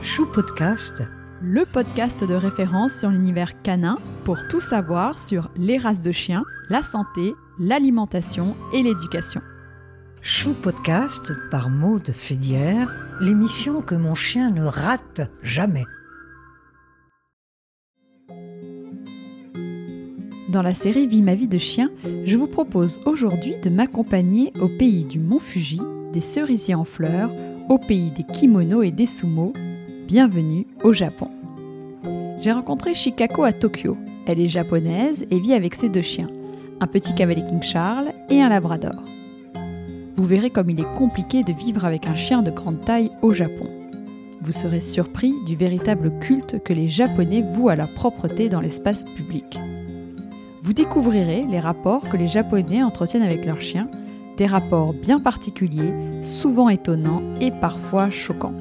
Chou Podcast, le podcast de référence sur l'univers canin pour tout savoir sur les races de chiens, la santé, l'alimentation et l'éducation. Chou Podcast par Maude Fédière, l'émission que mon chien ne rate jamais. Dans la série Vie ma vie de chien, je vous propose aujourd'hui de m'accompagner au pays du Mont Fuji, des cerisiers en fleurs, au pays des kimonos et des sumo. Bienvenue au Japon. J'ai rencontré Shikako à Tokyo. Elle est japonaise et vit avec ses deux chiens, un petit cavalier King Charles et un labrador. Vous verrez comme il est compliqué de vivre avec un chien de grande taille au Japon. Vous serez surpris du véritable culte que les Japonais vouent à la propreté dans l'espace public. Vous découvrirez les rapports que les Japonais entretiennent avec leurs chiens, des rapports bien particuliers, souvent étonnants et parfois choquants.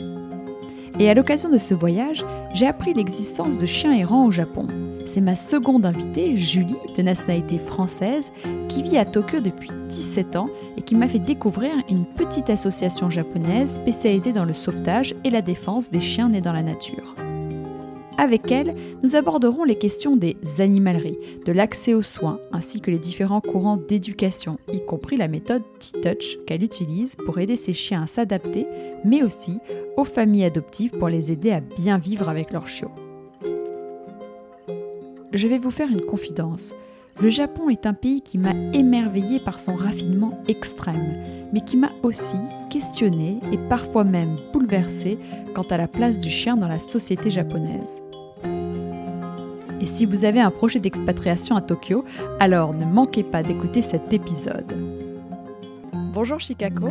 Et à l'occasion de ce voyage, j'ai appris l'existence de chiens errants au Japon. C'est ma seconde invitée, Julie, de nationalité française, qui vit à Tokyo depuis 17 ans et qui m'a fait découvrir une petite association japonaise spécialisée dans le sauvetage et la défense des chiens nés dans la nature. Avec elle, nous aborderons les questions des animaleries, de l'accès aux soins, ainsi que les différents courants d'éducation, y compris la méthode T-Touch qu'elle utilise pour aider ses chiens à s'adapter, mais aussi aux familles adoptives pour les aider à bien vivre avec leurs chiots. Je vais vous faire une confidence. Le Japon est un pays qui m'a émerveillé par son raffinement extrême, mais qui m'a aussi questionné et parfois même bouleversé quant à la place du chien dans la société japonaise. Et si vous avez un projet d'expatriation à Tokyo, alors ne manquez pas d'écouter cet épisode. Bonjour Chicago.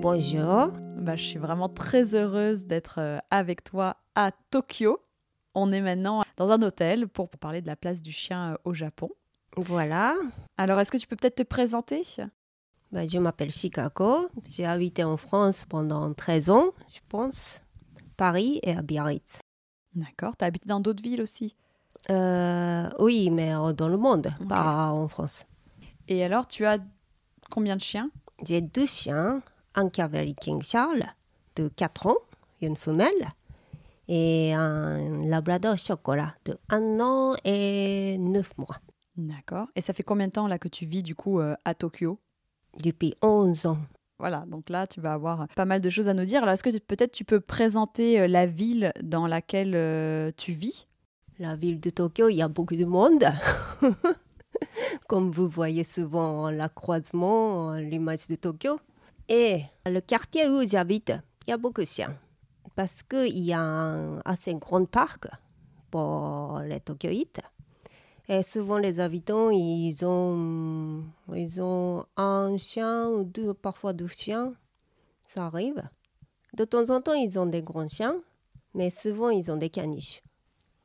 Bonjour. Bah, je suis vraiment très heureuse d'être euh, avec toi à Tokyo. On est maintenant dans un hôtel pour parler de la place du chien euh, au Japon. Voilà. Alors, est-ce que tu peux peut-être te présenter? Bah, Je m'appelle Chicago. J'ai habité en France pendant 13 ans, je pense. Paris et à Biarritz. D'accord. Tu as habité dans d'autres villes aussi? Oui, mais dans le monde, okay. pas en France. Et alors, tu as combien de chiens? J'ai deux chiens. Un Cavalier King Charles de 4 ans, une femelle, et un Labrador Chocolat de 1 an et 9 mois. D'accord. Et ça fait combien de temps là que tu vis du coup euh, à Tokyo? Depuis 11 ans. Voilà, donc là tu vas avoir pas mal de choses à nous dire. Alors est-ce que peut-être tu peux présenter euh, la ville dans laquelle euh, tu vis? La ville de Tokyo, il y a beaucoup de monde. Comme vous voyez souvent la croisement, l'image de Tokyo. Et le quartier où j'habite, il y a beaucoup de chiens. Parce qu'il y a un assez grand parc pour les Tokyoïtes. Et souvent, les habitants, ils ont, ils ont un chien ou deux, parfois deux chiens. Ça arrive. De temps en temps, ils ont des grands chiens, mais souvent, ils ont des caniches.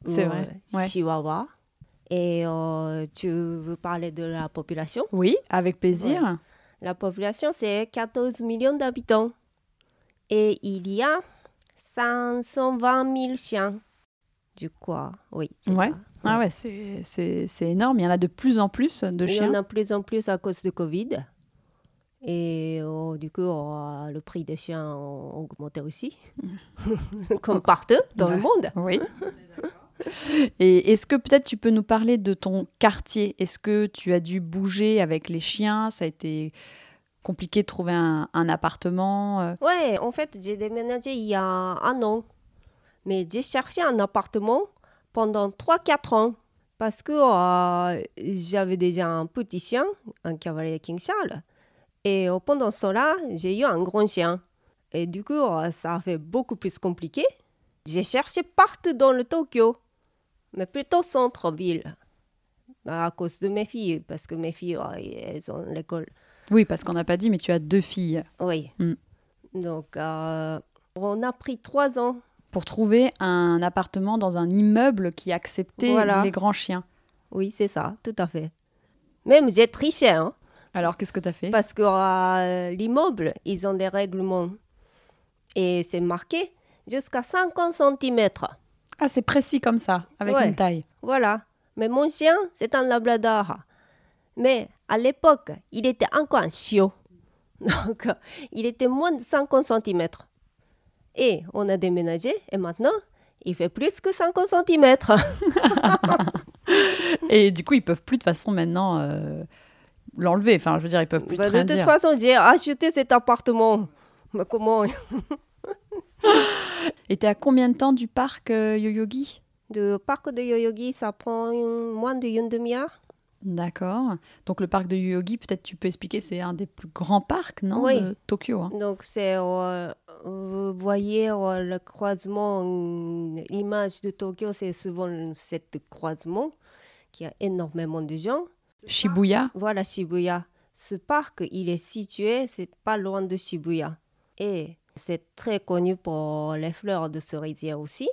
C'est vrai. Ouais. Chihuahua. Et euh, tu veux parler de la population? Oui, avec plaisir. Ouais. La population, c'est 14 millions d'habitants. Et il y a 520 000 chiens. Du quoi? Oui, c'est ouais. ça. Ah ouais, c'est énorme. Il y en a de plus en plus de chiens. Il y en a de plus en plus à cause de Covid. Et oh, du coup, oh, le prix des chiens a augmenté aussi, comme partout dans ouais. le monde. Oui. Et est-ce que peut-être tu peux nous parler de ton quartier? Est-ce que tu as dû bouger avec les chiens? Ça a été compliqué de trouver un, appartement euh? Ouais, en fait, j'ai déménagé il y a un an. Mais j'ai cherché un appartement pendant 3-4 ans parce que euh, j'avais déjà un petit chien, un cavalier King Charles. Et euh, pendant cela, j'ai eu un grand chien. Et du coup, ça a fait beaucoup plus compliqué. J'ai cherché partout dans le Tokyo, mais plutôt centre-ville, à cause de mes filles, parce que mes filles, elles ont l'école. Oui, parce qu'on n'a pas dit, mais tu as deux filles. Oui. Mm. Donc, on a pris trois ans pour trouver un appartement dans un immeuble qui acceptait voilà. les grands chiens. Oui, c'est ça, tout à fait. Même j'ai triché. Hein, Alors, qu'est-ce que tu as fait? Parce que euh, l'immeuble, ils ont des règlements. Et c'est marqué jusqu'à 50 cm. Ah, c'est précis comme ça, avec ouais, une taille. Voilà. Mais mon chien, c'est un labrador. Mais à l'époque, il était encore un chiot. Donc, il était moins de 50 cm. Et on a déménagé et maintenant, il fait plus que 50 cm. Et du coup, ils peuvent plus de façon maintenant euh, l'enlever. Enfin, je veux dire, ils peuvent plus Bah, de toute dire. façon, j'ai acheté cet appartement. Mais comment? Et t'es à combien de temps du parc euh, Yoyogi? Le parc de Yoyogi, ça prend une- moins d'une demi-heure. D'accord. Donc le parc de Yoyogi, peut-être tu peux expliquer, c'est un des plus grands parcs, non? Oui. De Tokyo. hein. Donc, c'est, euh, vous voyez euh, le croisement, l'image de Tokyo, c'est souvent cet croisement qui a énormément de gens. Shibuya? Voilà Shibuya. Ce parc, il est situé, c'est pas loin de Shibuya. Et c'est très connu pour les fleurs de cerisier aussi.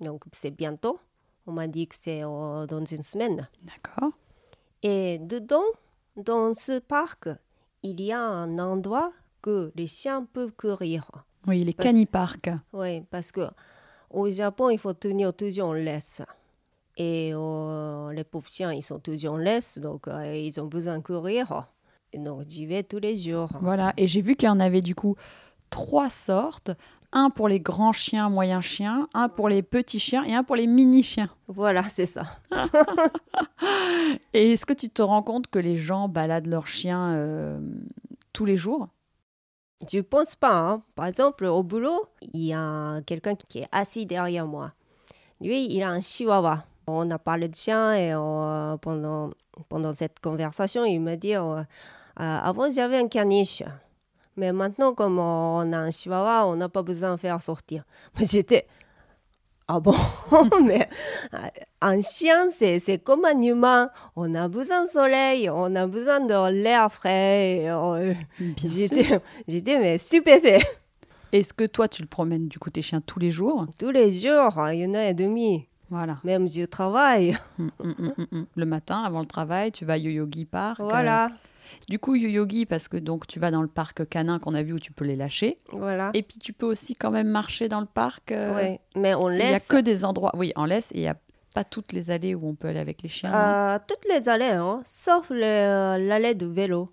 Donc, c'est bientôt. On m'a dit que c'est euh, dans une semaine. D'accord. Et dedans, dans ce parc, il y a un endroit que les chiens peuvent courir. Oui, les Parce-. Oui, parce que au Japon, il faut tenir toujours en laisse. Et euh, les pauvres chiens, ils sont toujours en laisse, donc euh, ils ont besoin de courir. Et donc, j'y vais tous les jours. Voilà. Et j'ai vu qu'il y en avait du coup trois sortes. Un pour les grands chiens, moyens chiens, un pour les petits chiens et un pour les mini chiens. Voilà, c'est ça. Et est-ce que tu te rends compte que les gens baladent leurs chiens euh, tous les jours? Je pense pas. hein. Par exemple, au boulot, il y a quelqu'un qui est assis derrière moi. Lui, il a un chihuahua. On a parlé de chien et euh, pendant, pendant cette conversation, il m'a dit euh, Euh, avant, j'avais un caniche. Mais maintenant, comme on a un chihuahua, on n'a pas besoin de faire sortir. Mais j'étais. Ah bon? Mais euh, un chien, c'est comme un humain. On a besoin de soleil, on a besoin de l'air frais. euh. J'étais, mais stupéfait. Est-ce que toi, tu le promènes du coup tes chiens tous les jours? Tous les jours, une heure et demie. Voilà. Même je travaille. Mm, mm, mm, mm, mm. Le matin, avant le travail, tu vas à Yoyogi Park. euh, Voilà, Du coup, Yoyogi, parce que donc tu vas dans le parc canin qu'on a vu où tu peux les lâcher. voilà. Et puis tu peux aussi quand même marcher dans le parc. euh, Ouais, mais on Il n'y a laisse que des endroits, oui, en laisse, et il n'y a pas toutes les allées où on peut aller avec les chiens. euh, toutes les allées, hein, sauf le- l'allée de vélo.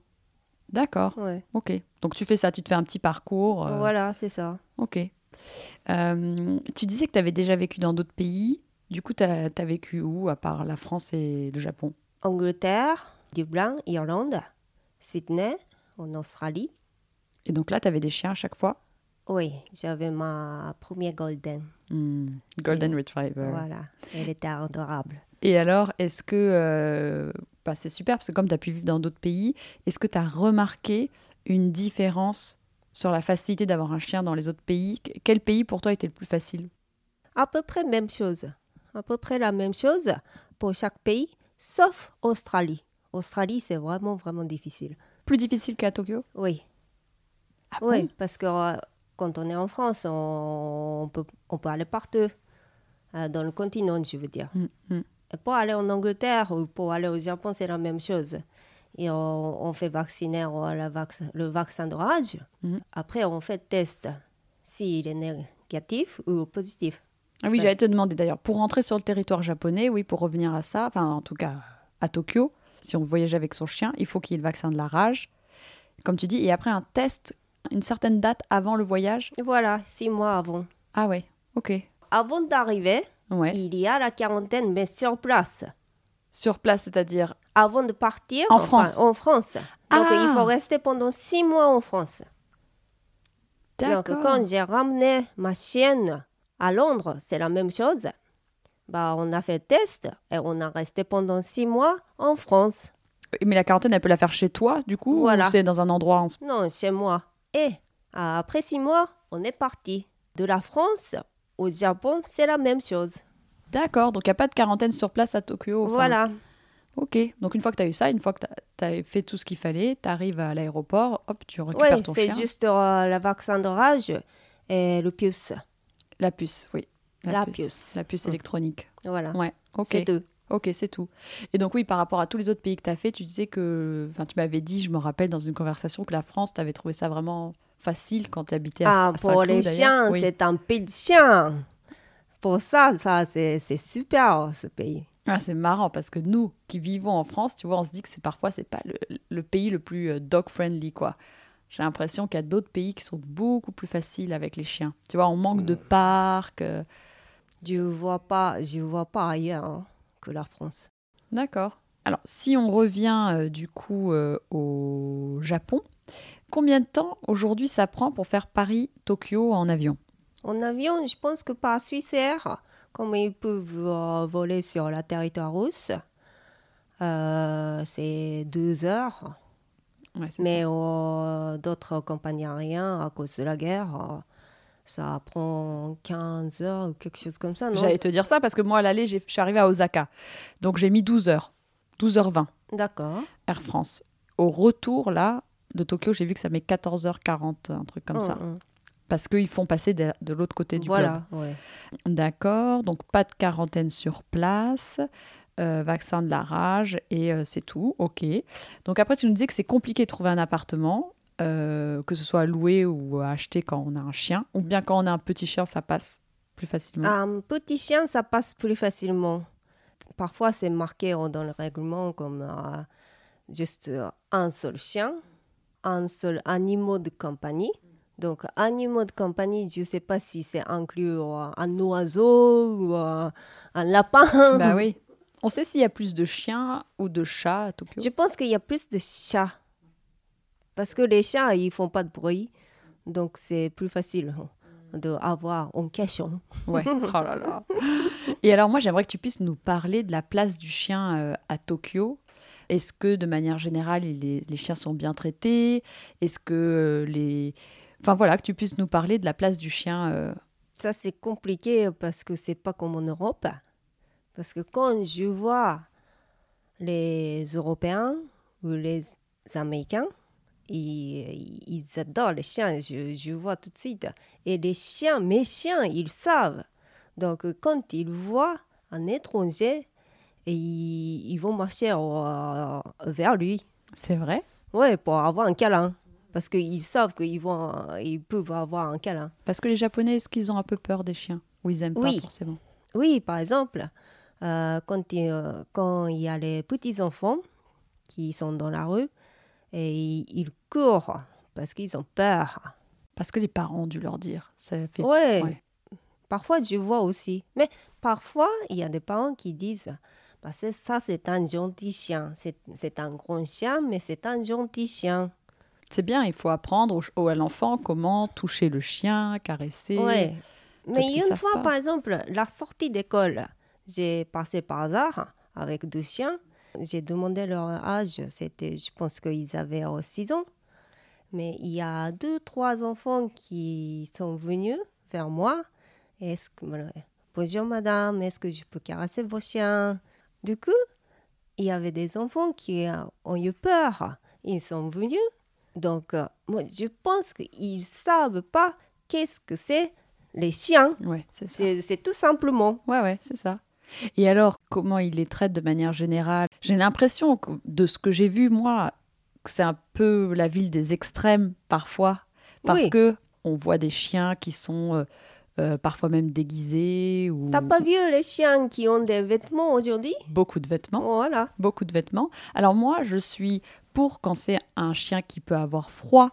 D'accord, Ouais. ok. Donc tu fais ça, tu te fais un petit parcours. euh, Voilà, c'est ça. Ok. Euh, tu disais que tu avais déjà vécu dans d'autres pays. Du coup, tu as, vécu où, à part la France et le Japon? Angleterre, Dublin, Irlande, Sydney, en Australie. Et donc là, tu avais des chiens à chaque fois? Oui, j'avais ma première golden. Hmm, Golden Retriever. Voilà, elle était adorable. Et alors, est-ce que. euh, bah, c'est super, parce que comme tu as pu vivre dans d'autres pays, est-ce que tu as remarqué une différence sur la facilité d'avoir un chien dans les autres pays? Quel pays pour toi était le plus facile? À peu près même chose. À peu près la même chose pour chaque pays, sauf Australie. Australie, c'est vraiment, vraiment difficile. Plus difficile qu'à Tokyo? Oui, Ah oui, bon? parce que euh, quand on est en France, on, on peut, on peut aller partout, euh, dans le continent, je veux dire. Hmm, hmm. Et pour aller en Angleterre ou pour aller au Japon, c'est la même chose. Et on, on fait vacciner la vac- le vaccin de rage. Mhm. Après, on fait test s'il est négatif ou positif. Ah oui, j'allais te demander d'ailleurs, pour rentrer sur le territoire japonais, oui, pour revenir à ça, enfin en tout cas à Tokyo, si on voyage avec son chien, il faut qu'il y ait le vaccin de la rage, comme tu dis, et après un test, une certaine date avant le voyage. Voilà, six mois avant. Ah ouais, ok. Avant d'arriver, Ouais. il y a la quarantaine, mais sur place. Sur place, c'est-à-dire Avant de partir En enfin, France. En France. Donc, Ah. il faut rester pendant six mois en France. Donc, quand j'ai ramené ma chienne à Londres, c'est la même chose. Bah, on a fait le test et on a resté pendant six mois en France. Mais la quarantaine, elle peut la faire chez toi, du coup, Voilà. ou c'est dans un endroit en... Non, chez moi. Et euh, après six mois, on est parti. De la France au Japon, c'est la même chose. D'accord, donc il n'y a pas de quarantaine sur place à Tokyo. enfin, voilà. Ok, donc une fois que tu as eu ça, une fois que tu as fait tout ce qu'il fallait, tu arrives à l'aéroport, hop, tu récupères Oui, ton c'est chien. juste euh, le vaccin de rage et le puce. La puce, oui. La puce. La puce électronique. Voilà. Ouais, ok. C'est tout. Ok, c'est tout. Et donc oui, par rapport à tous les autres pays que tu as fait, tu disais que, enfin tu m'avais dit, je me rappelle dans une conversation que la France, tu avais trouvé ça vraiment facile quand tu habitais à, Ah, à pour les chiens, Oui. c'est un pays de chien. Pour ça, ça c'est c'est super ce pays. Ah, c'est marrant parce que nous qui vivons en France, tu vois, on se dit que c'est parfois c'est pas le, le pays le plus dog friendly quoi. J'ai l'impression qu'il y a d'autres pays qui sont beaucoup plus faciles avec les chiens. Tu vois, on manque de parcs. euh. Je vois pas, je vois pas ailleurs hein, que la France. D'accord. Alors, si on revient euh, du coup euh, au Japon, combien de temps aujourd'hui ça prend pour faire Paris-Tokyo en avion? En avion, je pense que par Suisse Air, comme ils peuvent euh, voler sur la territoire russe, c'est deux heures. Ouais, Mais d'autres compagnies aériennes, à cause de la guerre, ça prend 15 heures ou quelque chose comme ça, non? J'allais te dire ça parce que moi, à l'aller, je suis arrivée à Osaka. Donc, j'ai mis 12 heures. 12h20, D'accord. Air France. Au retour, là, de Tokyo, j'ai vu que ça met 14h40, un truc comme ça. Hum. Parce qu'ils font passer de, de l'autre côté du Voilà, ouais. globe. D'accord. Donc, pas de quarantaine sur place. euh, vaccin de la rage et euh, c'est tout. Ok. Donc, après, tu nous disais que c'est compliqué de trouver un appartement, euh, que ce soit loué ou acheté quand on a un chien. Ou bien quand on a un petit chien, ça passe plus facilement. Un petit chien, ça passe plus facilement. Parfois, c'est marqué euh, dans le règlement comme euh, juste euh, un seul chien, un seul animal de compagnie. Donc, animal de compagnie, je ne sais pas si c'est inclus un oiseau ou un lapin. Bah oui. On sait s'il y a plus de chiens ou de chats à Tokyo. Je pense qu'il y a plus de chats. Parce que les chats, ils font pas de bruit. Donc, c'est plus facile d'avoir en cachant. Ouais. Oh là là. Et alors moi, j'aimerais que tu puisses nous parler de la place du chien euh, à Tokyo. Est-ce que de manière générale, les chiens sont bien traités? Est-ce que euh, les... Enfin voilà, que tu puisses nous parler de la place du chien. euh, Ça, c'est compliqué parce que c'est pas comme en Europe. Parce que quand je vois les Européens ou les Américains, ils, ils adorent les chiens. Je, je vois tout de suite. Et les chiens, mes chiens, ils savent. Donc, quand ils voient un étranger, ils, ils vont marcher vers lui. C'est vrai? Ouais, pour avoir un câlin. Parce qu'ils savent qu'ils vont, ils peuvent avoir un câlin. Parce que les Japonais, est-ce qu'ils ont un peu peur des chiens? Ou ils aiment Oui. pas forcément? Oui, par exemple, euh, quand, il, euh, quand il y a les petits-enfants qui sont dans la rue et ils, courent parce qu'ils ont peur. Parce que les parents ont dû leur dire. Ça fait... Ouais. ouais. Parfois, je vois aussi. Mais parfois, il y a des parents qui disent bah, c'est- ça, c'est un gentil chien. C'est un grand chien, mais c'est un gentil chien. C'est bien, il faut apprendre au- à l'enfant comment toucher le chien, caresser. Ouais. Mais une fois, pas. par exemple, la sortie d'école, j'ai passé par hasard avec deux chiens. J'ai demandé leur âge. C'était, je pense qu'ils avaient 6 ans. Mais il y a deux, trois enfants qui sont venus vers moi. Est-ce que, bonjour madame, est-ce que je peux caresser vos chiens? Du coup, il y avait des enfants qui euh, ont eu peur. Ils sont venus. Donc, euh, moi, je pense qu'ils savent pas qu'est-ce que c'est les chiens. Ouais, c'est ça. C'est c'est tout simplement. Ouais, ouais, c'est ça. Et alors, comment il les traite de manière générale? J'ai l'impression, que- de ce que j'ai vu, moi, que c'est un peu la ville des extrêmes, parfois. Parce Oui. que on voit des chiens qui sont euh, euh, parfois même déguisés ou T'as pas vu les chiens qui ont des vêtements aujourd'hui? Beaucoup de vêtements. Voilà. beaucoup de vêtements. Alors moi, je suis pour quand c'est un chien qui peut avoir froid,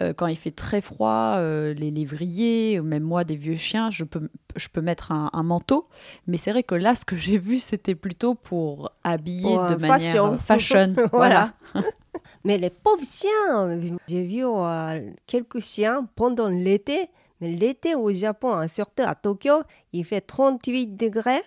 euh, quand il fait très froid, euh, les lévriers, ou même moi, des vieux chiens, je peux, je peux mettre un, un manteau. Mais c'est vrai que là, ce que j'ai vu, c'était plutôt pour habiller Pour, de euh, manière fashion. fashion. voilà. Mais les pauvres chiens, j'ai vu euh, quelques chiens pendant l'été. Mais l'été au Japon, hein, surtout à Tokyo, il fait 38 degrés,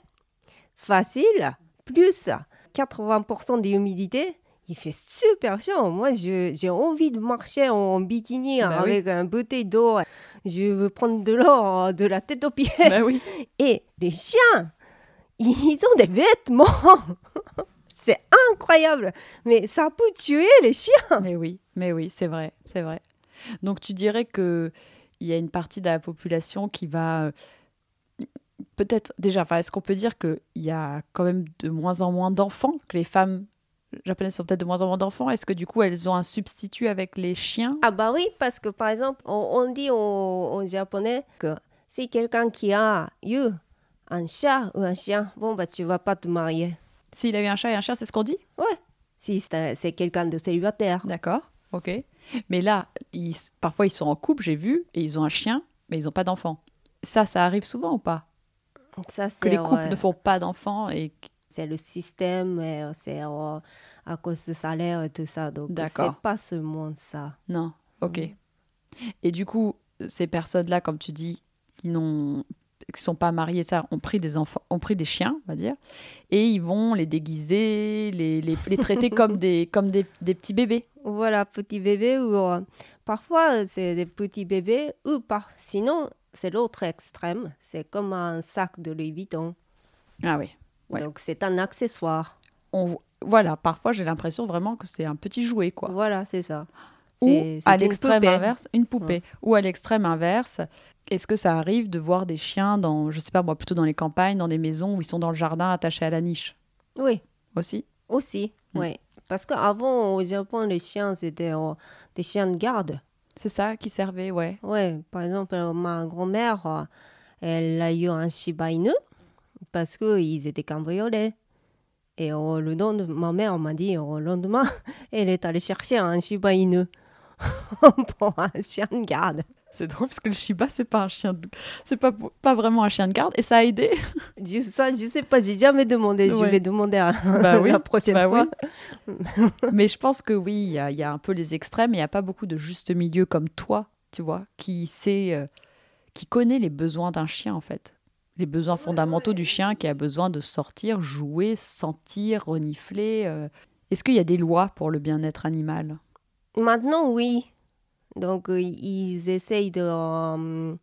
facile, plus 80% d'humidité. Il fait super chaud. Moi, j'ai envie de marcher en bikini Bah avec une bouteille d'eau. Je veux prendre de l'eau de la tête aux pieds. Bah oui. Et les chiens, ils ont des vêtements. C'est incroyable. Mais ça peut tuer les chiens. Mais oui, mais oui, c'est vrai, c'est vrai. Donc tu dirais que il y a une partie de la population qui va euh, peut-être déjà. Enfin, est-ce qu'on peut dire qu'il y a quand même de moins en moins d'enfants, que les femmes japonaises sont peut-être de moins en moins d'enfants Est-ce que du coup elles ont un substitut avec les chiens? Ah bah oui, parce que par exemple, on, on dit en, japonais que si quelqu'un qui a eu un chat ou un chien, bon bah tu vas pas te marier. S'il a eu un chat et un chien, c'est ce qu'on dit? Ouais. Si c'est quelqu'un de célibataire. D'accord. ok. Mais là, ils- parfois ils sont en couple, j'ai vu, et ils ont un chien, mais ils n'ont pas d'enfant. Ça, ça arrive souvent ou pas? Ça, Que les couples ouais, ne font pas d'enfants et c'est le système, c'est euh, à cause du salaire et tout ça. Donc, c'est pas seulement ça. non, ok. Et du coup, ces personnes-là, comme tu dis, qui n'ont qui sont pas mariées, ça, ont pris des enfants, ont pris des chiens, on va dire, et ils vont les déguiser, les, les, les traiter comme des comme des, des petits bébés. Voilà, petit bébé ou euh, parfois c'est des petits bébés ou pas. Sinon, c'est l'autre extrême. C'est comme un sac de Louis Vuitton. Ah oui. Ouais. Donc, c'est un accessoire. On, voilà, parfois j'ai l'impression vraiment que c'est un petit jouet, quoi. Voilà, c'est ça. Ou à l'extrême inverse, une poupée. Ou à l'extrême inverse, est-ce que ça arrive de voir des chiens dans, je sais pas moi, plutôt dans les campagnes, dans des maisons où ils sont dans le jardin attachés à la niche? Oui, aussi? Aussi. Mm. Oui. Parce qu'avant, au Japon, les chiens, c'était euh, des chiens de garde. C'est ça qui servait, ouais. Ouais, par exemple, ma grand-mère, euh, elle a eu un Shiba Inu parce qu'ils étaient cambriolés. Et euh, le lendemain, ma mère m'a dit, au lendemain, elle est allée chercher un Shiba Inu pour un chien de garde. C'est drôle parce que le Shiba, c'est pas un chien, de... c'est pas, pas vraiment un chien de garde et ça a aidé. Je, ça, je sais pas, j'ai jamais demandé. Je vais demander à Bah oui, la prochaine bah fois. Mais je pense que oui, il y, a- il y a un peu les extrêmes et il n'y a pas beaucoup de juste milieu comme toi, tu vois, qui sait, euh, qui connaît les besoins d'un chien en fait. Les besoins fondamentaux du chien qui a besoin de sortir, jouer, sentir, renifler. euh. Est-ce qu'il y a des lois pour le bien-être animal? Maintenant, oui. Donc, euh, ils essayent de euh,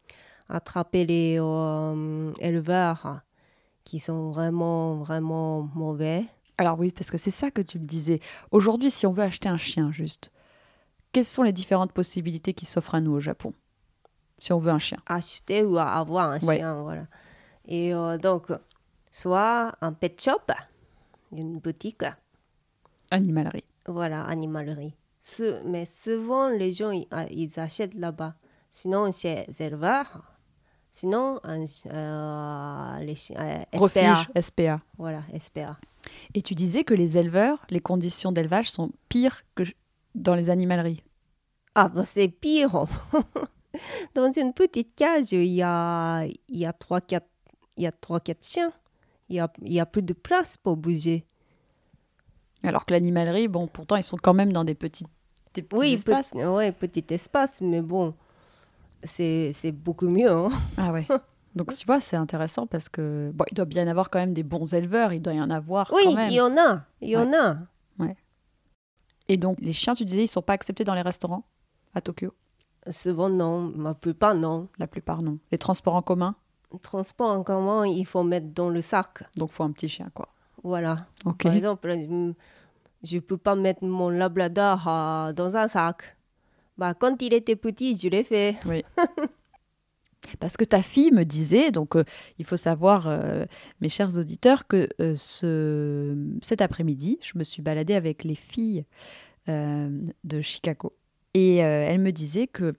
attraper les euh, éleveurs qui sont vraiment, vraiment mauvais. Alors oui, parce que c'est ça que tu me disais. Aujourd'hui, si on veut acheter un chien juste, quelles sont les différentes possibilités qui s'offrent à nous au Japon? Si on veut un chien. Acheter ou avoir un Ouais. chien, voilà. Et euh, donc, soit un pet shop, une boutique, Animalerie. voilà, animalerie. Ce- mais souvent, les gens, ils, ah, achètent là-bas. Sinon, chez les éleveurs. Sinon, un, euh, les euh, SPA. Refuge, SPA. Voilà, SPA. Et tu disais que les éleveurs, les conditions d'élevage sont pires que dans les animaleries. Ah, bah, c'est pire. Dans une petite cage, il y a, il y a 3-4 il y a trois, quatre chiens. Il y a, il y a plus de place pour bouger. Alors que l'animalerie, bon, pourtant, ils sont quand même dans des petits, des petits Oui, espaces. petit, ouais, petit espace, mais bon, c'est beaucoup mieux. hein. Ah ouais. Donc, tu vois, c'est intéressant parce que bon, il doit bien y avoir quand même des bons éleveurs. Il doit y en avoir Oui, quand même. il y en a. Il y en a. Et donc, les chiens, tu disais, ils sont pas acceptés dans les restaurants à Tokyo? Souvent, non. La plupart, non. La plupart, non. Les transports en commun, Transport en commun, il faut mettre dans le sac. donc faut un petit chien, quoi. Voilà. Par exemple, je ne peux pas mettre mon labrador euh, dans un sac. Bah, quand il était petit, je l'ai fait. Parce que ta fille me disait, donc euh, il faut savoir, euh, mes chers auditeurs, que euh, ce, cet après-midi, je me suis baladée avec les filles de Chicago. Et elle me disait que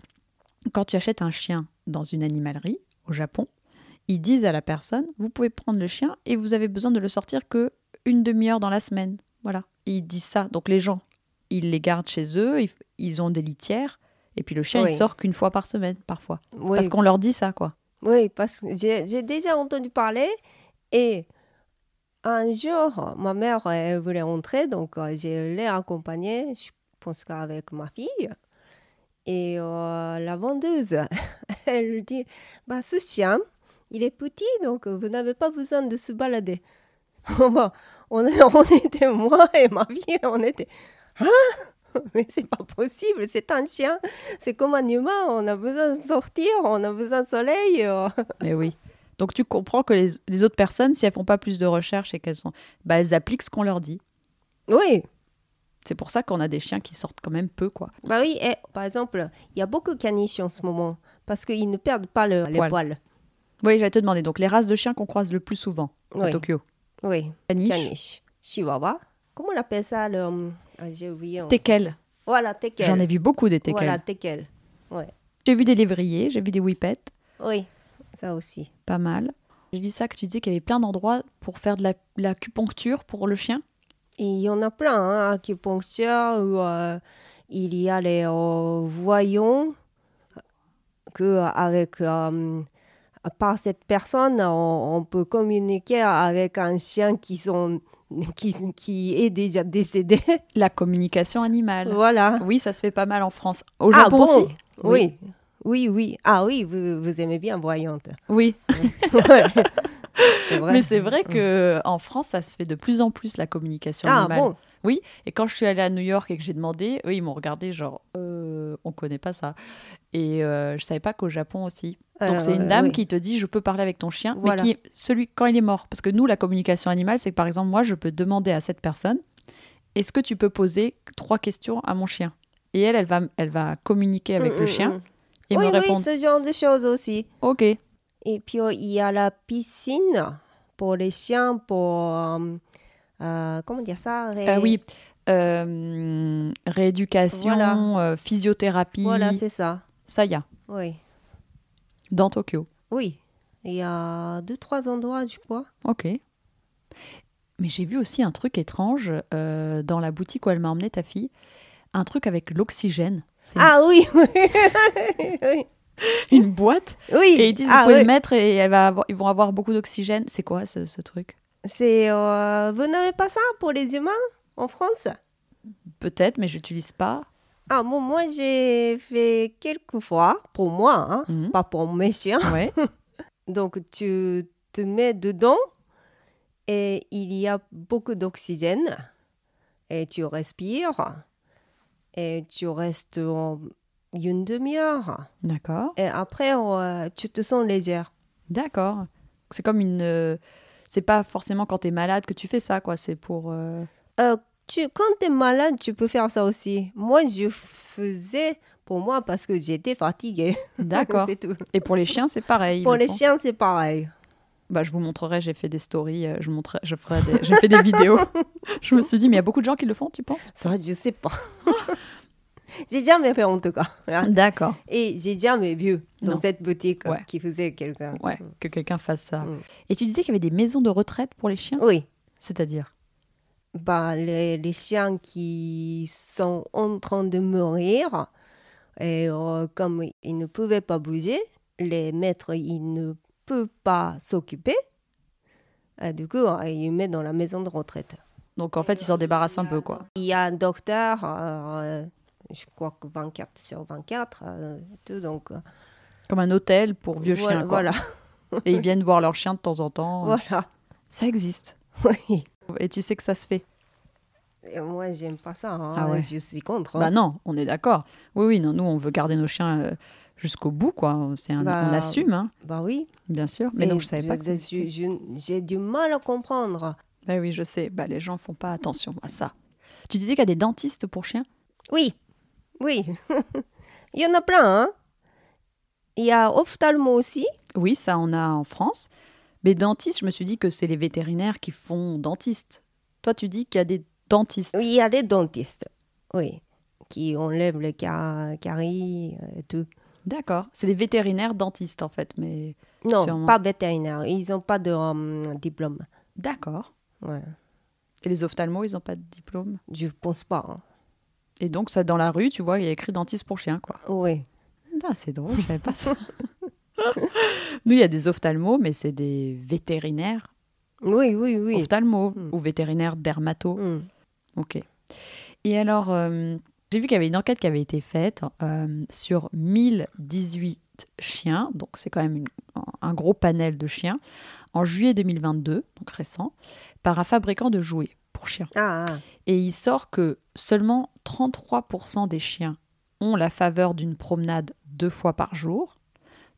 quand tu achètes un chien dans une animalerie au Japon, ils disent à la personne, vous pouvez prendre le chien et vous avez besoin de le sortir que une demi-heure dans la semaine. Voilà. Et ils disent ça. Donc les gens, ils les gardent chez eux, ils, ont des litières. Et puis le chien, Oui. il sort qu'une fois par semaine, parfois. Oui, Parce qu'on leur dit ça, quoi. Oui, parce que j'ai j'ai déjà entendu parler et un jour, ma mère elle voulait entrer, donc euh, je l'ai accompagnée, je pense qu'avec ma fille. Et euh, la vendeuse, elle lui dit, bah, ce chien, il est petit, donc vous n'avez pas besoin de se balader. Bon, on, on était, moi et ma fille, on était, hein? Mais c'est pas possible, c'est un chien, c'est comme un humain, on a besoin de sortir, on a besoin de soleil. euh. Mais oui. Donc tu comprends que les, les autres personnes, si elles font pas plus de recherches et qu'elles sont, bah, elles appliquent ce qu'on leur dit. Oui, C'est pour ça qu'on a des chiens qui sortent quand même peu, quoi. bah oui, et, par exemple, il y a beaucoup de caniches en ce moment parce qu'ils ne perdent pas le- les Poils. poils. Oui, j'allais te demander. Donc les races de chiens qu'on croise le plus souvent à Tokyo. oui, Caniche, caniche. Chihuahua. Comment on appelle ça le... hum, ah, J'ai oublié. en- teckel. Voilà, teckel. J'en ai vu beaucoup des teckels. Voilà, teckel. Ouais. J'ai vu des lévriers, j'ai vu des whippets, Oui, ça aussi. pas mal. J'ai lu ça que tu disais qu'il y avait plein d'endroits pour faire de la- l'acupuncture pour le chien. Il y en a plein, hein, acupuncture ou euh, il y a les euh, voyants que avec euh, par cette personne, on, on peut communiquer avec un chien qui sont qui, qui est déjà décédé. La communication animale. voilà. Oui, ça se fait pas mal en France. Au Ah Japon bon aussi Oui. Oui, oui. Ah oui, vous, vous aimez bien voyante. Oui. Ouais. c'est vrai. Mais c'est vrai que en France, ça se fait de plus en plus la communication Ah animale. bon Oui, et quand je suis allée à New York et que j'ai demandé, eux, ils m'ont regardé genre, euh, on connaît pas ça. Et euh, je savais pas qu'au Japon aussi. Donc Euh, c'est une dame oui. qui te dit, je peux parler avec ton chien, Voilà. mais qui celui quand il est mort. Parce que nous, la communication animale, c'est que par exemple, moi, je peux demander à cette personne, est-ce que tu peux poser trois questions à mon chien? Et elle, elle va, elle va communiquer avec Mm, le mm, chien mm. et oui, me oui, répondre. ce genre de choses aussi. ok. Et puis, il y a la piscine pour les chiens, pour... euh, euh, comment dire ça? Ré- Ah oui. Euh, rééducation, Voilà. euh, physiothérapie, Voilà, c'est ça. ça y a, Oui. dans Tokyo. Oui. Il y a deux, trois endroits, je crois. Ok. Mais j'ai vu aussi un truc étrange euh, dans la boutique où elle m'a emmené ta fille. Un truc avec l'oxygène. Ah oui, oui. oui. une boîte. Oui. Et ils disent, Ah, vous pouvez oui. le mettre et elle va avoir- ils vont avoir beaucoup d'oxygène. C'est quoi ce, ce truc? C'est, euh, vous n'avez pas ça pour les humains en France? Peut-être, mais je n'utilise pas. Ah bon, moi j'ai fait quelques fois pour moi, hein, Mhm. pas pour mes chiens. Ouais. Donc tu te mets dedans et il y a beaucoup d'oxygène et tu respires et tu restes une demi-heure D'accord. et après euh, tu te sens légère. D'accord. C'est comme une. C'est pas forcément quand tu es malade que tu fais ça, quoi. C'est pour. euh, Euh, tu, quand tu es malade, tu peux faire ça aussi. Moi, je faisais pour moi parce que j'étais fatiguée. D'accord. c'est tout. Et pour les chiens, c'est pareil. Pour le les chiens, c'est pareil. Bah, je vous montrerai, j'ai fait des stories, euh, je, montrerai, je ferai des, j'ai fait des vidéos. je me suis dit, mais il y a beaucoup de gens qui le font, tu penses? Ça, je sais pas. j'ai jamais fait en tout cas. hein. D'accord. Et j'ai jamais vu dans Non. cette boutique Ouais. qui faisait quelqu'un. Ouais, que quelqu'un fasse ça. Mm. Et tu disais qu'il y avait des maisons de retraite pour les chiens? Oui. C'est-à-dire? Bah, les, les chiens qui sont en train de mourir, et euh, comme ils ne pouvaient pas bouger, les maîtres, ils ne peuvent pas s'occuper. Du coup, euh, ils mettent dans la maison de retraite. Donc en fait, ils s'en débarrassent un peu, quoi. Il y a un docteur, euh, je crois que 24 sur 24, euh, tout, donc euh, Comme un hôtel pour vieux voilà, chiens, quoi. Voilà, Et ils viennent voir leur chien de temps en temps. voilà. Ça existe. Oui. Et tu sais que ça se fait Et moi, j'aime pas ça. hein. Ah ouais. Je suis contre. hein. Bah non, on est d'accord. Oui, oui, non, nous, on veut garder nos chiens euh, jusqu'au bout, quoi. C'est un- Bah, on assume, hein, Bah oui. bien sûr. Mais Et donc, je savais pas que J'ai du mal à comprendre. Bah oui, je sais. Bah, les gens font pas attention à ça. Tu disais qu'il y a des dentistes pour chiens? Oui, oui. Il y en a plein. Hein? Il y a ophtalmo aussi. Oui, ça, on a en France. Mais dentistes, je me suis dit que c'est les vétérinaires qui font dentiste. Toi, tu dis qu'il y a des dentistes. Il y a les dentistes. Oui. Qui enlèvent les ca- caries et tout. D'accord. C'est des vétérinaires dentistes, en fait. Mais Non, Sûrement. pas vétérinaires. Ils n'ont pas de euh, diplôme. d'accord. Ouais. Et les ophtalmos, ils n'ont pas de diplôme? Je pense pas. hein. Et donc, ça, dans la rue, tu vois, il y a écrit dentiste pour chiens, quoi. Oui. Ah, c'est drôle, je savais pas ça. Nous, il y a des ophtalmos, mais c'est des vétérinaires Oui, oui, oui. ophtalmos Mm. ou vétérinaires dermato. Hmm. Ok. Et alors, euh, j'ai vu qu'il y avait une enquête qui avait été faite euh, sur 1018 chiens, donc c'est quand même une- un gros panel de chiens, en juillet 2022, donc récent, par un fabricant de jouets pour chiens. Ah, ah. Et il sort que seulement 33% des chiens ont la faveur d'une promenade deux fois par jour,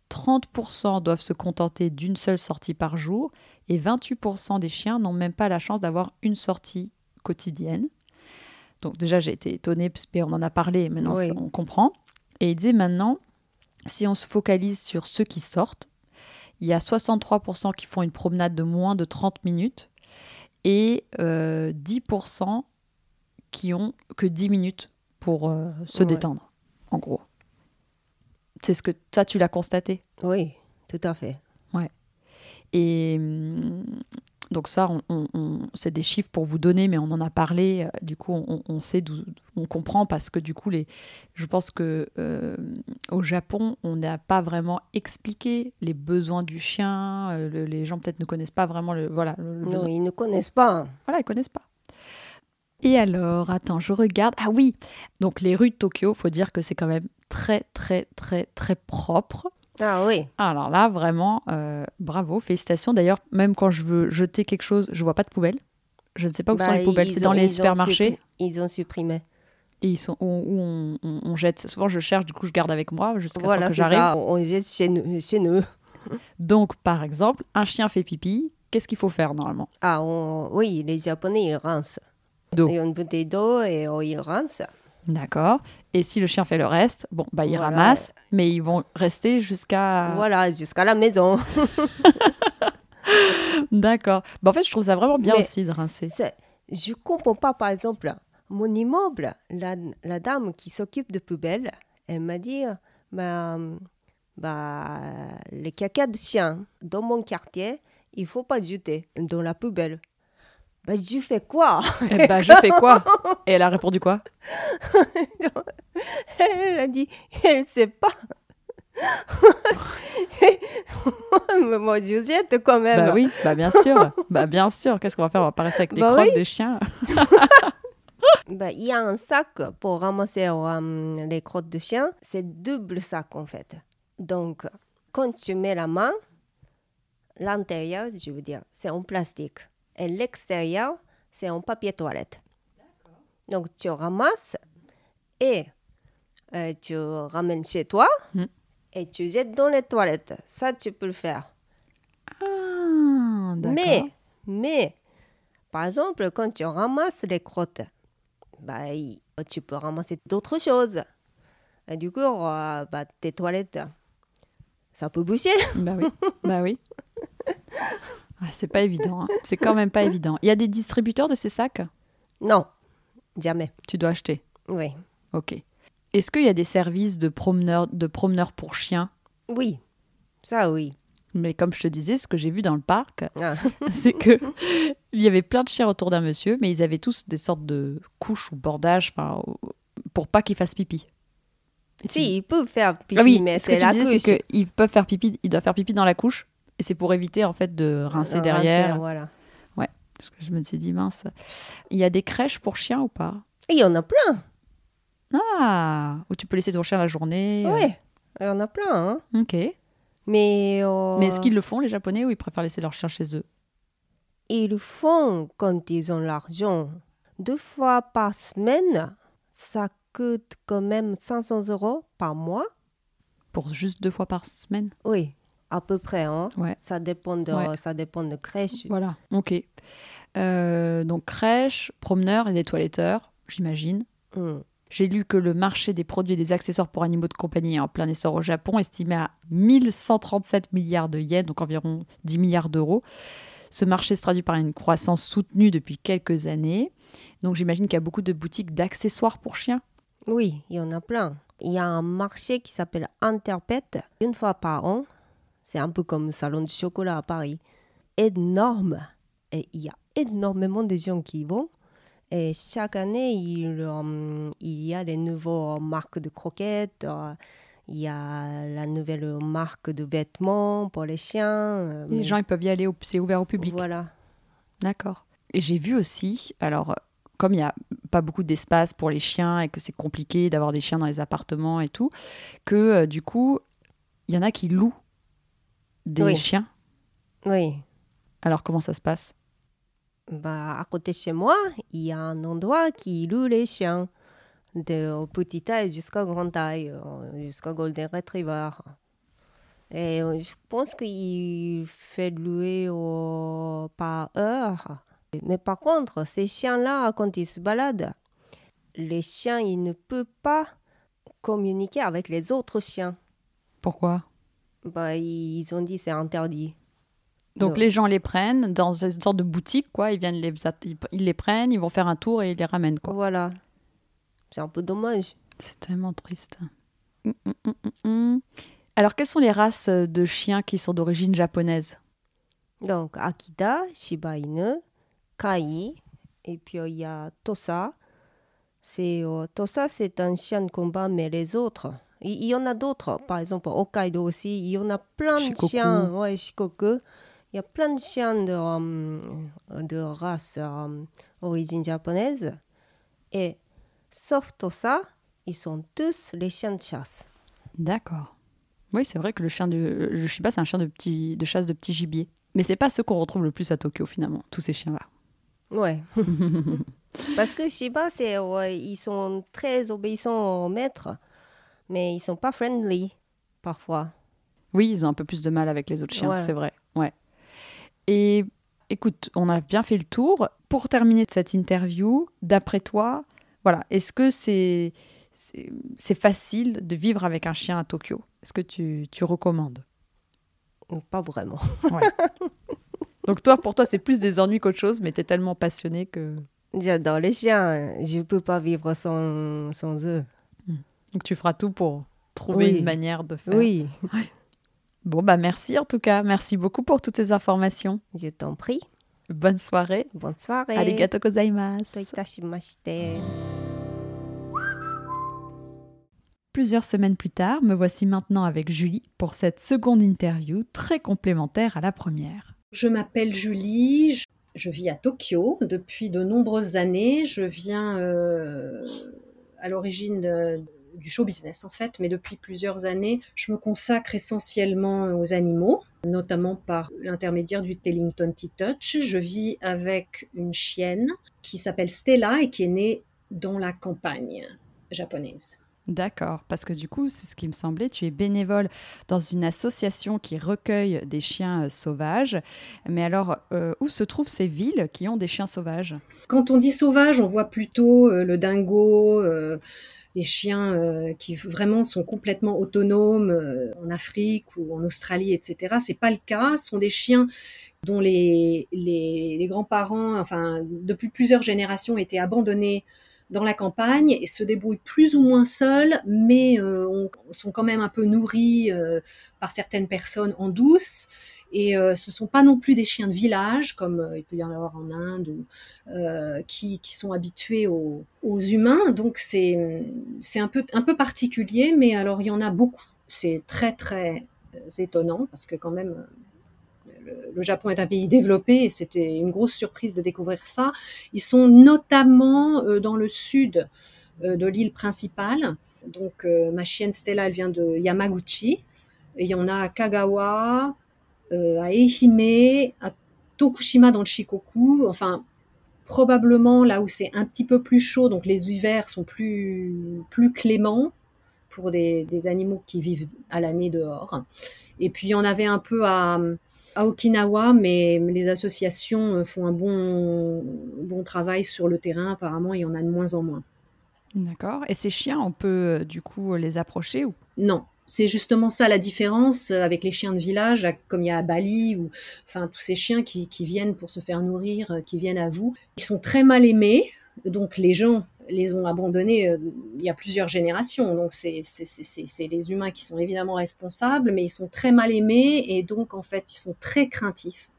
30% doivent se contenter d'une seule sortie par jour, et 28% des chiens n'ont même pas la chance d'avoir une sortie quotidienne. Donc déjà, j'ai été étonnée, parce qu'on en a parlé, maintenant Oui. on comprend. Et il disait maintenant, si on se focalise sur ceux qui sortent, il y a 63% qui font une promenade de moins de 30 minutes et euh, 10% qui ont que 10 minutes pour euh, se Ouais. détendre, en gros. C'est ce que toi, tu l'as constaté. Oui, tout à fait. Et hum, Donc ça, on, on- on- c'est des chiffres pour vous donner, mais on en a parlé. euh, Du coup, on, sait on comprend parce que du coup, les, je pense que euh, au Japon, on n'a pas vraiment expliqué les besoins du chien. euh, le- les gens peut-être ne connaissent pas vraiment le voilà. le- le Non, ils ne connaissent pas. Voilà, ils connaissent pas. Et alors, attends, je regarde. Ah oui, donc les rues de Tokyo, faut dire que c'est quand même très très très très propre. Ah oui. Alors là, vraiment, euh, bravo, félicitations. D'ailleurs, même quand je veux jeter quelque chose, je vois pas de poubelle. Je ne sais pas où sont Bah, les poubelles. C'est dans les supermarchés Ils ont supprimé. et ils sont où, où on, on- on jette. Souvent, je cherche, du coup, je garde avec moi jusqu'à Voilà, temps que c'est j'arrive. ça. On jette chez nous. Chez nous. Donc, par exemple, un chien fait pipi. Qu'est-ce qu'il faut faire normalement? Ah on- oui, les Japonais, ils rincent. Ils ont une bouteille d'eau et oh, ils rincent. D'accord. Et si le chien fait le reste, bon, bah, ils Voilà. ramassent, mais ils vont rester jusqu'à. Voilà, jusqu'à la maison. D'accord. Bah, en fait, je trouve ça vraiment bien Mais aussi de rincer. Je comprends pas, par exemple, mon immeuble, la, la dame qui s'occupe de poubelles, elle m'a dit, bah, bah, les caca de chien dans mon quartier, il faut pas jeter dans la poubelle. Bah, je fais quoi? Eh ben, je fais quoi? Et elle a répondu quoi? Elle a dit, elle sait pas. Mais moi, je jette quand même. Bah oui, bah bien sûr. bah bien sûr. Qu'est-ce qu'on va faire? On va pas rester avec des Bah crottes oui. de chiens. Bah, Il y a un sac pour ramasser euh, les crottes de chien. C'est double sac en fait. Donc, quand tu mets la main, l'intérieur, je veux dire, c'est en plastique. Et l'extérieur, c'est en papier toilette. Donc, tu ramasses et euh, tu ramènes chez toi Mm. et tu jettes dans les toilettes. Ça, tu peux le faire. Ah, d'accord. Mais, mais, par exemple, quand tu ramasses les crottes, bah, il- tu peux ramasser d'autres choses. Et du coup, euh, bah, tes toilettes, ça peut boucher. Bah oui, bah oui. Ah, c'est pas évident. hein. C'est quand même pas évident. Il y a des distributeurs de ces sacs? Non, jamais. Tu dois acheter? Oui, Ok. Est-ce qu'il y a des services de promeneurs, de promeneurs pour chiens? Oui, ça oui. Mais comme je te disais, ce que j'ai vu dans le parc, Ah. c'est que il y avait plein de chiens autour d'un monsieur, mais ils avaient tous des sortes de couches ou bordages pour pas qu'ils fassent pipi. Et tu- Si, ils peuvent faire pipi, Ah oui, mais ce que c'est tu la me disais, couche. c'est qu'ils peuvent faire pipi, ils doivent faire pipi dans la couche, et c'est pour éviter en fait de rincer Rincer, derrière. Voilà. Parce que je me suis dit mince. Il y a des crèches pour chiens ou pas? Il y en a plein. Ah, où tu peux laisser ton chien la journée. euh, Oui, il y en a plein. hein. Ok. Mais, euh, Mais est-ce qu'ils le font les Japonais ou ils préfèrent laisser leur chien chez eux? Ils le font quand ils ont l'argent. Deux fois par semaine, ça coûte quand même 500 euros par mois. pour juste deux fois par semaine? Oui, à peu près. Hein. Ouais. Ça dépend de, Ouais. ça dépend de crèche. Voilà. Ok. Euh, donc crèche, promeneur et des toiletteurs, j'imagine. Hmm. J'ai lu que le marché des produits et des accessoires pour animaux de compagnie est en plein essor au Japon, estimé à 1137 milliards de yens, donc environ 10 milliards d'euros. Ce marché se traduit par une croissance soutenue depuis quelques années. Donc j'imagine qu'il y a beaucoup de boutiques d'accessoires pour chiens. Oui, il y en a plein. Il y a un marché qui s'appelle Interpet, une fois par an. C'est un peu comme le salon du chocolat à Paris. Énorme. Et il y a énormément de gens qui y vont. Et chaque année, il, euh, il y a des nouvelles marques de croquettes. euh, il y a la nouvelle marque de vêtements pour les chiens. euh, Les gens ils peuvent y aller, c'est ouvert au public. Voilà. D'accord. Et j'ai vu aussi, alors, comme il n'y a pas beaucoup d'espace pour les chiens et que c'est compliqué d'avoir des chiens dans les appartements et tout, que euh, du coup, il y en a qui louent des Oui. chiens. Oui. Alors, comment ça se passe? Bah, à côté de chez moi, il y a un endroit qui loue les chiens, de petit taille jusqu'à grande taille, euh, jusqu'à Golden Retriever. Et euh, je pense qu'il fait louer au- par heure. Mais par contre, ces chiens-là, quand ils se baladent, les chiens, ils ne peuvent pas communiquer avec les autres chiens. Pourquoi? Bah, ils ont dit c'est interdit. Donc, Donc- les gens les prennent dans une sorte de boutique, quoi. Ils viennent les, ils- les prennent, ils vont faire un tour et ils les ramènent, quoi. Voilà. C'est un peu dommage. C'est tellement triste. Hum, hum, hum. Alors, quelles sont les races de chiens qui sont d'origine japonaise? Donc, Akita, Shiba Inu, Kai, et puis il y a Tosa. C'est, euh, Tosa, c'est un chien de combat, mais les autres, il y en a d'autres. Par exemple, Hokkaido aussi, il y en a plein de Shikoku. chiens. Ouais, Shikoku. Il y a plein de chiens de, euh, de race euh, origine japonaise. Et sauf Tosa, ils sont tous les chiens de chasse. D'accord. Oui, c'est vrai que le chien de le Shiba, c'est un chien de, petit, de chasse de petit gibier. Mais c'est pas ceux qu'on retrouve le plus à Tokyo, finalement, tous ces chiens-là. Ouais. Parce que Shiba, c'est, ouais, ils sont très obéissants au maître, mais ils sont pas friendly parfois. Oui, ils ont un peu plus de mal avec les autres chiens, Ouais. c'est vrai. Ouais. Et écoute, on a bien fait le tour. Pour terminer cette interview, d'après toi, voilà, est-ce que c'est c'est c'est facile de vivre avec un chien à Tokyo? Est-ce que tu, tu recommandes? Pas vraiment. Donc toi, pour toi, c'est plus des ennuis qu'autre chose, mais tu es tellement passionné que... J'adore les chiens. Je peux pas vivre sans, sans eux. Donc tu feras tout pour trouver une manière de faire. Oui. Bon, bah merci en tout cas. Merci beaucoup pour toutes ces informations. Je t'en prie. Bonne soirée. Bonne soirée. Arigato gozaimasu. Plusieurs semaines plus tard, me voici maintenant avec Julie pour cette seconde interview très complémentaire à la première. Je m'appelle Julie, je, vis à Tokyo depuis de nombreuses années. Je viens euh, à l'origine de, du show business en fait, mais depuis plusieurs années, je me consacre essentiellement aux animaux, notamment par l'intermédiaire du Tellington Tea Touch. Je vis avec une chienne qui s'appelle Stella et qui est née dans la campagne japonaise. D'accord, parce que du coup, c'est ce qui me semblait, tu es bénévole dans une association qui recueille des chiens euh, sauvages. Mais alors, euh, où se trouvent ces villes qui ont des chiens sauvages? Quand on dit sauvage, on voit plutôt euh, le dingo, les chiens euh, qui vraiment sont complètement autonomes euh, en Afrique ou en Australie, etc. C'est pas le cas. Ce sont des chiens dont les, grands-parents, enfin, depuis plusieurs générations, étaient abandonnés dans la campagne et se débrouillent plus ou moins seuls, mais euh, on- sont quand même un peu nourris par certaines personnes en douce. Et euh, ce sont pas non plus des chiens de village, comme euh, il peut y en avoir en Inde, euh, qui, qui sont habitués aux, humains. Donc c'est un peu, un peu particulier, mais alors il y en a beaucoup. C'est très très étonnant parce que quand même le, Japon est un pays développé et c'était une grosse surprise de découvrir ça. Ils sont notamment dans le sud de l'île principale. Donc ma chienne Stella, elle vient de Yamaguchi. Il y en a à Kagawa, à Ehime, à Tokushima dans le Shikoku. Enfin, probablement là où c'est un petit peu plus chaud, donc les hivers sont plus, plus cléments pour des, des animaux qui vivent à l'année dehors. Et puis il y en avait un peu à, à Okinawa, mais les associations font un bon, bon travail sur le terrain. Apparemment, il y en a de moins en moins. D'accord. Et ces chiens, on peut euh, du coup les approcher ou? Non, c'est justement ça la différence avec les chiens de village, comme il y a à Bali, ou enfin tous ces chiens qui, viennent pour se faire nourrir, euh, qui viennent à vous. Ils sont très mal aimés, donc les gens les ont abandonnés euh, il y a plusieurs générations. Donc c'est les humains qui sont évidemment responsables, mais ils sont très mal aimés et donc en fait ils sont très craintifs.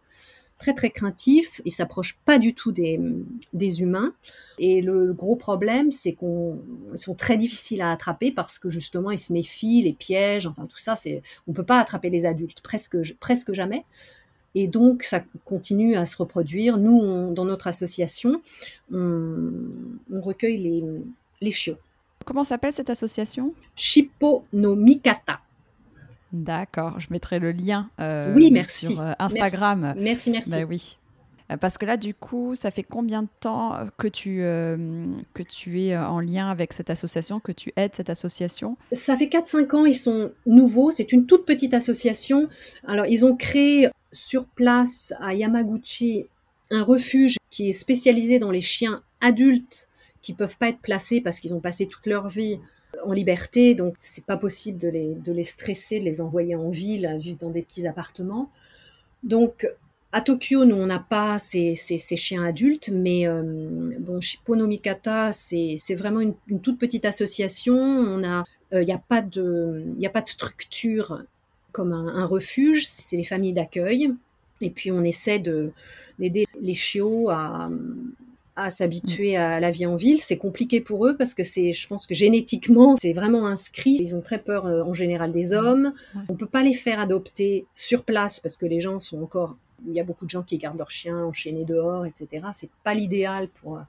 Très très craintifs, ils s'approchent pas du tout des, des humains. Et le, le gros problème, c'est qu'on sont très difficiles à attraper parce que justement ils se méfient, les pièges, enfin tout ça, c'est on peut pas attraper les adultes presque presque jamais. Et donc ça continue à se reproduire. Nous, on- dans notre association, on, on recueille les, les chiots. Comment s'appelle cette association? Shippo no Mikata. D'accord, je mettrai le lien euh, Oui, merci. sur euh, Instagram. Merci, merci. Bah oui. Parce que là, du coup, ça fait combien de temps que tu, euh, que tu es en lien avec cette association, que tu aides cette association? Ça fait 4-5 ans, ils sont nouveaux. C'est une toute petite association. Alors, ils ont créé sur place à Yamaguchi un refuge qui est spécialisé dans les chiens adultes qui peuvent pas être placés parce qu'ils ont passé toute leur vie en liberté. Donc, c'est pas possible de les, de les stresser, de les envoyer en ville, vivre dans des petits appartements. Donc, à Tokyo, nous, on n'a pas ces, ces- chiens adultes, mais euh, bon, Shippo no Mikata, c'est vraiment une, toute petite association. Il n'y a, pas de- y a pas de structure comme un, un refuge, c'est les familles d'accueil. Et puis on essaie d'aider les chiots à, à s'habituer à la vie en ville. C'est compliqué pour eux parce que c'est, je pense que génétiquement, c'est vraiment inscrit. Ils ont très peur euh, en général des hommes. On peut pas les faire adopter sur place parce que les gens sont encore il y a beaucoup de gens qui gardent leurs chiens enchaînés dehors, etc. C'est pas l'idéal pour euh,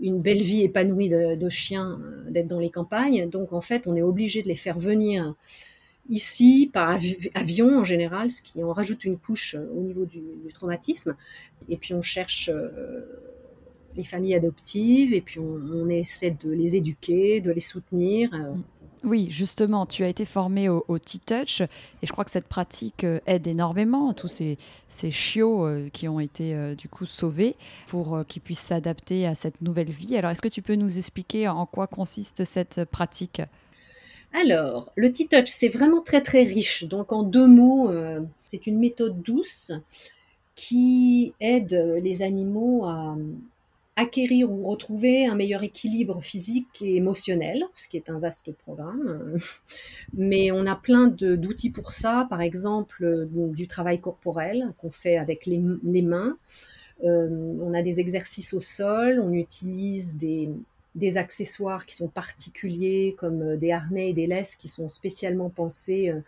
une belle vie épanouie de, de chiens euh, d'être dans les campagnes. Donc en fait, on est obligé de les faire venir ici par avion en général, ce qui en rajoute une couche au niveau du, traumatisme. Et puis on cherche les familles adoptives et puis on, essaie de les éduquer, de les soutenir. Euh. Oui, justement, tu as été formé au, T-Touch et je crois que cette pratique euh, aide énormément tous ces, ces chiots euh, qui ont été du coup sauvés pour qu'ils puissent s'adapter à cette nouvelle vie. Alors, est-ce que tu peux nous expliquer en quoi consiste cette pratique? Alors, le T-Touch, c'est vraiment très très riche. Donc, en deux mots, c'est une méthode douce qui aide les animaux à, acquérir ou retrouver un meilleur équilibre physique et émotionnel, ce qui est un vaste programme. Mais on a plein d'outils pour ça, par exemple du travail corporel qu'on fait avec les, mains. Euh, on a des exercices au sol, on utilise des, des, accessoires qui sont particuliers comme euh, des harnais et des laisses qui sont spécialement pensés euh,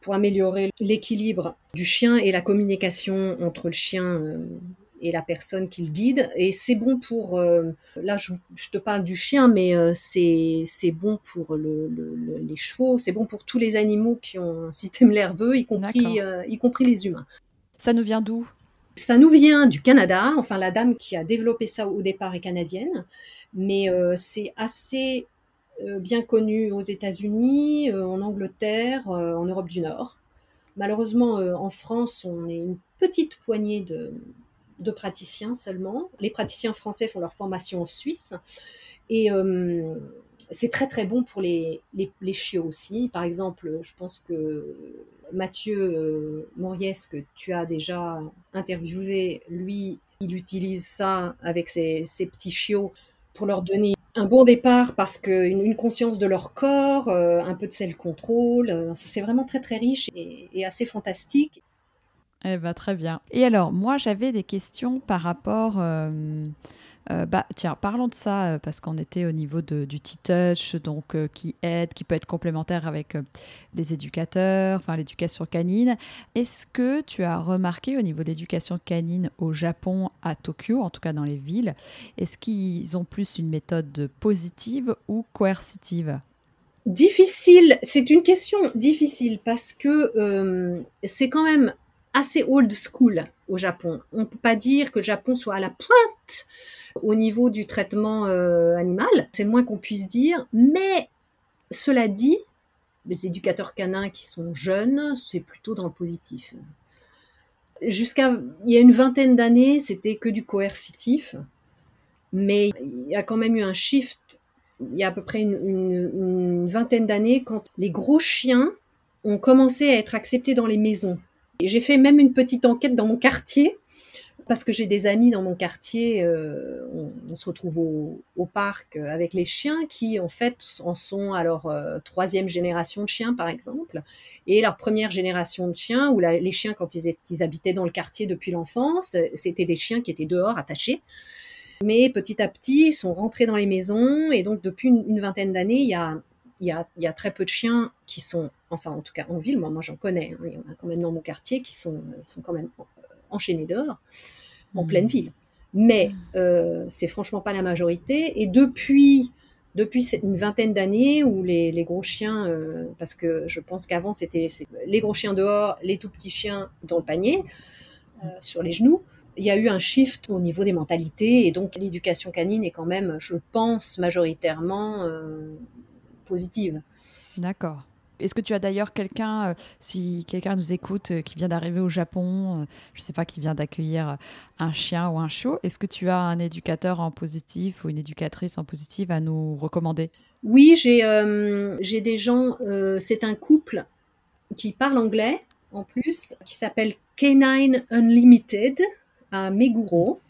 pour améliorer l'équilibre du chien et la communication entre le chien et la personne qui le guide. Et c'est bon pour, euh, là je, te parle du chien, mais euh, c'est bon pour le, les chevaux, c'est bon pour tous les animaux qui ont un système nerveux, y compris, euh, y compris les humains. Ça nous vient d'où? Ça nous vient du Canada, enfin la dame qui a développé ça au départ est canadienne, mais c'est assez bien connu aux États-Unis, en Angleterre, en Europe du Nord. Malheureusement, en France, on est une petite poignée de, de praticiens seulement. Les praticiens français font leur formation en Suisse. Et euh, c'est très très bon pour les, les, chiots aussi. Par exemple, je pense que Mathieu euh, Moriès, que tu as déjà interviewé, lui, il utilise ça avec ses, petits chiots pour leur donner un bon départ parce qu'une une conscience de leur corps, euh, un peu de self-control, c'est vraiment très très riche et assez fantastique. Eh ben, très bien. Et alors, moi, j'avais des questions par rapport. Euh, euh, bah, tiens, parlons de ça, euh, parce qu'on était au niveau de, du T-Touch, donc qui aide, qui peut être complémentaire avec les éducateurs, enfin l'éducation canine. Est-ce que tu as remarqué au niveau de l'éducation canine au Japon, à Tokyo, en tout cas dans les villes, est-ce qu'ils ont plus une méthode positive ou coercitive? Difficile, c'est une question difficile parce que c'est quand même assez old school au Japon. On ne peut pas dire que le Japon soit à la pointe au niveau du traitement euh, animal, c'est le moins qu'on puisse dire, mais cela dit, les éducateurs canins qui sont jeunes, c'est plutôt dans le positif. Jusqu'à il y a une vingtaine d'années, c'était que du coercitif, mais il y a quand même eu un shift il y a à peu près une vingtaine d'années quand les gros chiens ont commencé à être acceptés dans les maisons. J'ai fait même une petite enquête dans mon quartier parce que j'ai des amis dans mon quartier, euh, on, se retrouve au, parc avec les chiens qui en fait en sont à leur euh, troisième génération de chiens par exemple, et leur première génération de chiens où les chiens quand ils, habitaient dans le quartier depuis l'enfance, c'était des chiens qui étaient dehors attachés. Mais petit à petit, ils sont rentrés dans les maisons et donc depuis une vingtaine d'années, il y a il y, a, très peu de chiens qui sont, enfin en tout cas en ville, moi, moi j'en connais, hein, il y en a quand même dans mon quartier qui sont, sont quand même enchaînés dehors, en mmh. pleine ville. Mais mmh. euh, c'est franchement pas la majorité. Et depuis, depuis une vingtaine d'années où les, gros chiens, euh, parce que je pense qu'avant c'était les gros chiens dehors, les tout petits chiens dans le panier, euh, sur les genoux, il y a eu un shift au niveau des mentalités et donc l'éducation canine est quand même, je pense, majoritairement positive. D'accord. Est-ce que tu as d'ailleurs quelqu'un, euh, si quelqu'un nous écoute, euh, qui vient d'arriver au Japon, euh, je ne sais pas, qui vient d'accueillir un chien ou un chiot, est-ce que tu as un éducateur en positif ou une éducatrice en positif à nous recommander? Oui, j'ai j'ai des gens, c'est un couple qui parle anglais en plus, qui s'appelle Canine Unlimited à Meguro.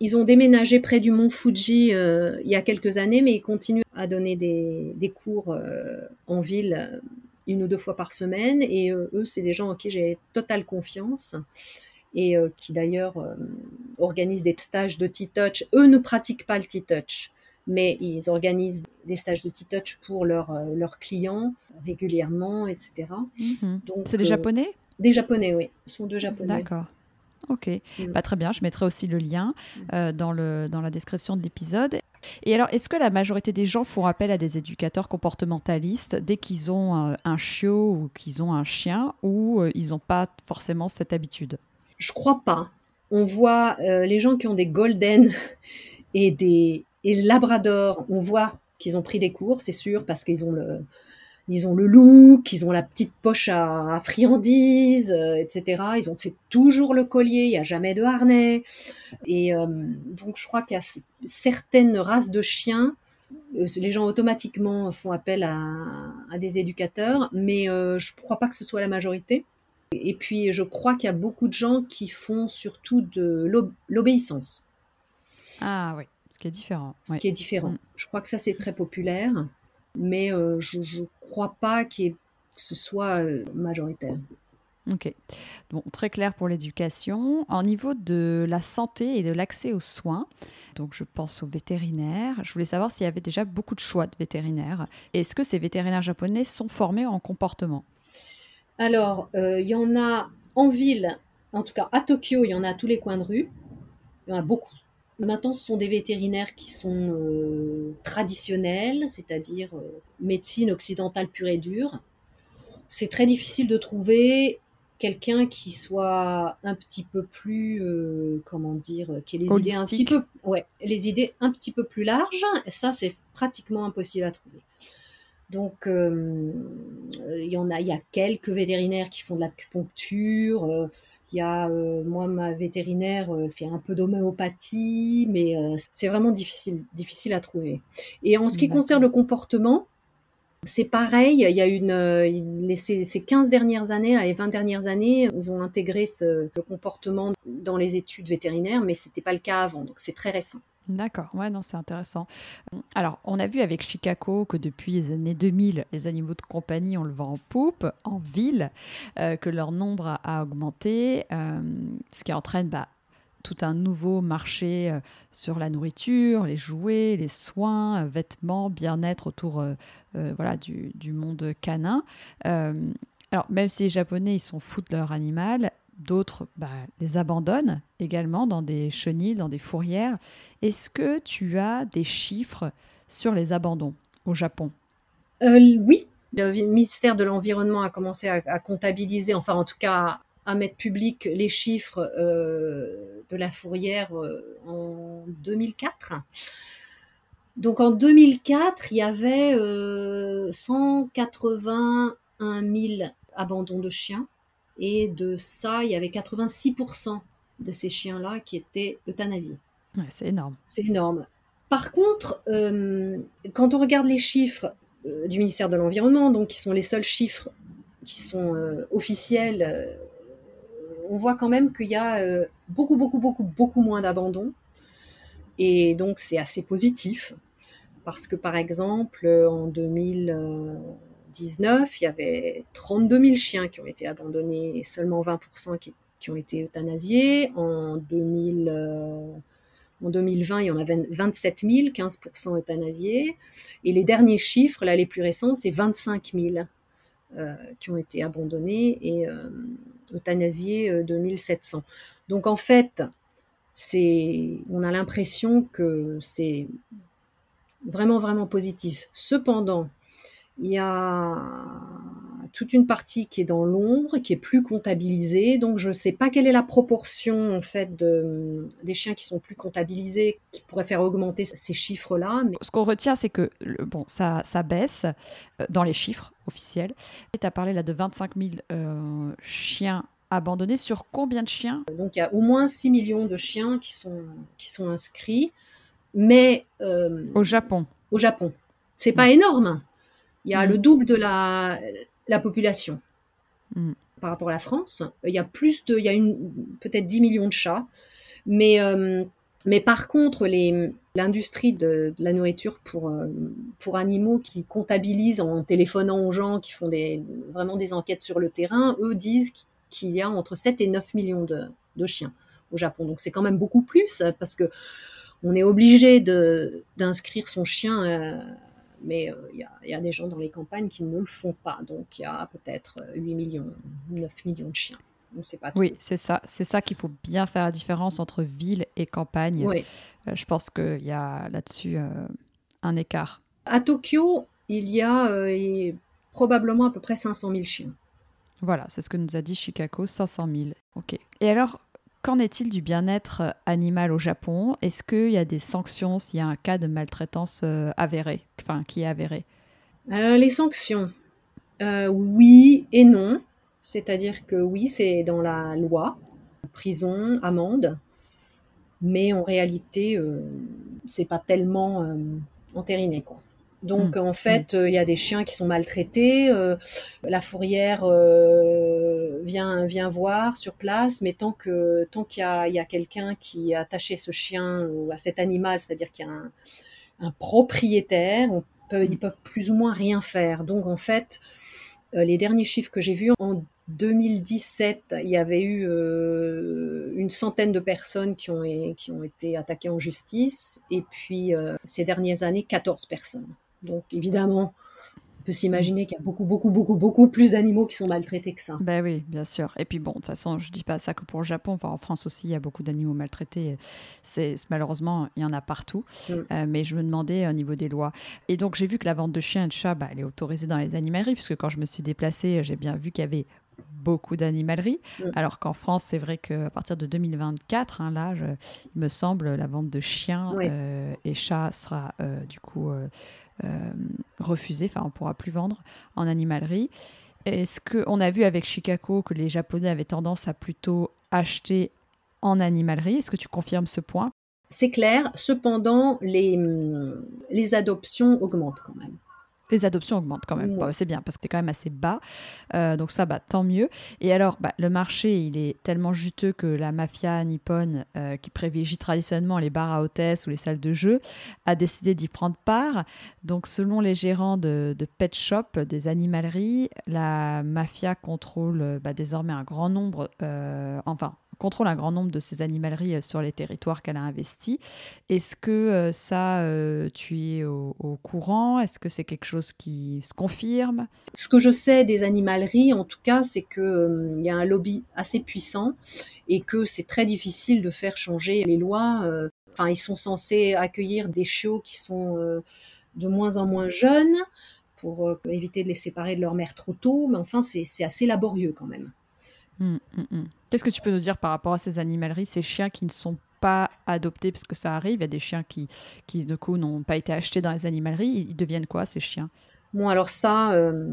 Ils ont déménagé près du mont Fuji euh, il y a quelques années, mais ils continuent à donner des, cours euh, en ville euh, une ou deux fois par semaine. Et eux, c'est des gens en qui j'ai totale confiance. et qui d'ailleurs organisent des stages de T-Touch. Eux ne pratiquent pas le T-Touch, mais ils organisent des stages de T-Touch pour leurs leurs clients régulièrement, etc. Mhm. Donc, C'est des Japonais? Des Japonais, oui. Ce sont deux Japonais. D'accord. Ok, Mm. Bah, très bien, je mettrai aussi le lien euh, dans, le, dans la description de l'épisode. Et alors, est-ce que la majorité des gens font appel à des éducateurs comportementalistes dès qu'ils ont un, un chiot ou qu'ils ont un chien ou euh, ils n'ont pas forcément cette habitude? Je crois pas. On voit euh, les gens qui ont des golden et des et labrador, on voit qu'ils ont pris des cours, c'est sûr, parce qu'ils ont le ils ont le look, ils ont la petite poche à, à friandises, euh, etc. Ils ont c'est toujours le collier, il n'y a jamais de harnais. Et euh, donc je crois qu'il y a certaines races de chiens, euh, les gens automatiquement font appel à, à des éducateurs, mais je ne crois pas que ce soit la majorité. Et puis, je crois qu'il y a beaucoup de gens qui font surtout de l'ob- l'obéissance, Ah oui, ce qui est différent. ce ouais. qui est différent. Mm. Je crois que ça, c'est très populaire, mais euh, je ne crois pas qu'il y ait- que ce soit euh, majoritaire. Ok. Bon, très clair pour l'éducation. Au niveau de la santé et de l'accès aux soins, donc je pense aux vétérinaires. Je voulais savoir s'il y avait déjà beaucoup de choix de vétérinaires. Est-ce que ces vétérinaires japonais sont formés en comportement? Alors, euh, il y en a en ville, en tout cas à Tokyo, il y en a à tous les coins de rue. Il y en a beaucoup. Maintenant, ce sont des vétérinaires qui sont euh, traditionnels, c'est-à-dire euh, médecine occidentale pure et dure. C'est très difficile de trouver quelqu'un qui soit un petit peu plus, euh, comment dire, qui ait les idées un petit peu, ouais, les idées un petit peu plus larges. Ça, c'est pratiquement impossible à trouver. Donc, il y en a, il y a quelques vétérinaires qui font de l'acupuncture. Il y a, euh, moi, ma vétérinaire euh, fait un peu d'homéopathie, mais euh, c'est vraiment difficile, difficile à trouver. Et en ce qui concerne le comportement, c'est pareil. Il y a une, les- ces, ces 15 dernières années, là, les 20 dernières années, ils ont intégré ce, le comportement dans les études vétérinaires, mais c'était pas le cas avant. Donc, c'est très récent. D'accord, c'est intéressant. Alors, on a vu avec Chicago que depuis les années 2000, les animaux de compagnie, on le vend en poupe, en ville, euh, que leur nombre a, augmenté, euh, ce qui entraîne bah, tout un nouveau marché euh, sur la nourriture, les jouets, les soins, euh, vêtements, bien-être autour euh, euh, voilà, du, du monde canin. Euh, alors, même si les Japonais, ils sont fous de leur animal, d'autres bah, les abandonnent également dans des chenilles, dans des fourrières. Est-ce que tu as des chiffres sur les abandons au Japon? Euh, oui, le ministère de l'Environnement a commencé à, comptabiliser, enfin en tout cas à mettre public les chiffres euh, de la fourrière euh, en 2004. Donc en 2004, il y avait euh, 181 000 abandons de chiens et de ça, il y avait 86% de ces chiens-là qui étaient euthanasiés. C'est énorme. C'est énorme. Par contre, euh, quand on regarde les chiffres euh, du ministère de l'Environnement, donc qui sont les seuls chiffres qui sont euh, officiels, on voit quand même qu'il y a beaucoup, beaucoup, beaucoup, beaucoup moins d'abandon. Et donc, c'est assez positif. Parce que, par exemple, en 2000 il y avait 32 000 chiens qui ont été abandonnés et seulement 20% qui, ont été euthanasiés. En, 2020, euh, il y en avait 27 000, 15% euthanasiés. Et les derniers chiffres, là les plus récents, c'est 25 000 euh, qui ont été abandonnés et euh, euthanasiés 2700. Donc en fait, on a l'impression que c'est vraiment, vraiment positif. Cependant, il y a toute une partie qui est dans l'ombre, qui est plus comptabilisée. Donc, je ne sais pas quelle est la proportion en fait de, des chiens qui sont plus comptabilisés, qui pourraient faire augmenter ces chiffres-là. Mais Ce qu'on retient, c'est que bon, ça, ça baisse euh, dans les chiffres officiels. Tu as parlé là de 25 000 euh, chiens abandonnés. Sur combien de chiens? Donc, il y a au moins 6 millions de chiens qui sont, qui sont inscrits, mais euh, au Japon au Japon, c'est pas énorme. Il y a Mm. le double de la, la population Mm. par rapport à la France. Il y a plus de, il y a une peut-être 10 millions de chats, mais euh, mais par contre les l'industrie de, de la nourriture pour euh, pour animaux qui comptabilisent en téléphonant aux gens, qui font des vraiment des enquêtes sur le terrain, eux disent qu'il y a entre 7 et 9 millions de, de chiens au Japon. Donc c'est quand même beaucoup plus parce que on est obligé de, d'inscrire son chien, euh, mais il y, a des gens dans les campagnes qui ne le font pas. Donc il y a peut-être 8 millions, 9 millions de chiens. On sait pas oui, c'est ça. C'est ça qu'il faut bien faire la différence entre ville et campagne. Oui. je pense qu'il y a là-dessus un écart. À Tokyo, il y a probablement à peu près 500 000 chiens. Voilà, c'est ce que nous a dit Chicago, 500 000. Ok. Et alors, qu'en est-il du bien-être euh, animal au Japon? Est-ce qu'il y a des sanctions s'il y a un cas de maltraitance euh, avéré, enfin qui est avéré? Euh, Les sanctions, oui et non. C'est-à-dire que oui, c'est dans la loi, prison, amende, mais en réalité, c'est pas tellement entériné quoi. Donc mmh. en fait, mmh. il y a des chiens qui sont maltraités. Euh, la fourrière euh, vient vient voir sur place, mais tant que tant qu'il y a, quelqu'un qui a attaché ce chien ou à cet animal, c'est-à-dire qu'il y a un, propriétaire, on peut, ils peuvent plus ou moins rien faire. Donc en fait, euh, les derniers chiffres que j'ai vus en 2017, il y avait eu une centaine de personnes qui ont, qui ont été attaquées en justice, et puis ces dernières années, 14 personnes. Donc évidemment, on peut s'imaginer qu'il y a beaucoup, beaucoup, beaucoup, beaucoup plus d'animaux qui sont maltraités que ça. Ben oui, bien sûr. Et puis bon, de toute façon, je dis pas ça que pour le Japon. Enfin, en France aussi, il y a beaucoup d'animaux maltraités. C'est malheureusement, il y en a partout. Mm. Euh, mais je me demandais au niveau des lois. Et donc j'ai vu que la vente de chiens et de chats, bah, elle est autorisée dans les animaleries, puisque quand je me suis déplacée, j'ai bien vu qu'il y avait beaucoup d'animaleries, mm. alors qu'en France, c'est vrai qu'à partir de 2024, hein, là, il me semble, la vente de chiens euh, et chats sera euh, du coup euh, refusé, enfin on pourra plus vendre en animalerie. Est-ce qu'on a vu avec Chicago que les Japonais avaient tendance à plutôt acheter en animalerie? Est-ce que tu confirmes ce point? C'est clair, cependant les, les adoptions augmentent quand même les adoptions augmentent quand même. c'est bien parce que c'est quand même assez bas. Euh, donc ça, bah, tant mieux. Et alors, bah, le marché, il est tellement juteux que la mafia nippone, euh, qui privilégie traditionnellement les bars à hôtesses ou les salles de jeu, a décidé d'y prendre part. Donc selon les gérants de, pet shop, des animaleries, la mafia contrôle bah, désormais un grand nombre, euh, enfin contrôle un grand nombre de ces animaleries euh, sur les territoires qu'elle a investis. Est-ce que euh, ça, euh, tu es au, courant? Est-ce que c'est quelque chose qui se confirme? Ce que je sais des animaleries, en tout cas, c'est qu'il y a un lobby assez puissant et que c'est très difficile de faire changer les lois. Enfin, ils sont censés accueillir des chiots qui sont de moins en moins jeunes pour éviter de les séparer de leur mère trop tôt, mais enfin, c'est assez laborieux quand même. Hum, hum, hum. Qu'est-ce que tu peux nous dire par rapport à ces animaleries, ces chiens qui ne sont pas adoptés? Parce que ça arrive Il y a des chiens qui, qui de coup, n'ont pas été achetés dans les animaleries. Ils deviennent quoi, ces chiens? Bon, alors ça, euh,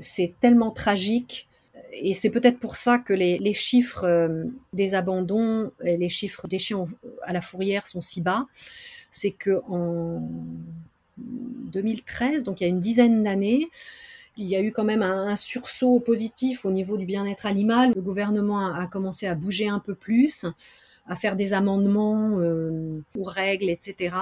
c'est tellement tragique. Et c'est peut-être pour ça que les, les chiffres euh, des abandons et les chiffres des chiens à la fourrière sont si bas. C'est que en 2013, donc il y a une dizaine d'années, il y a eu quand même un, sursaut positif au niveau du bien-être animal. Le gouvernement a, commencé à bouger un peu plus, à faire des amendements euh, aux règles, etc.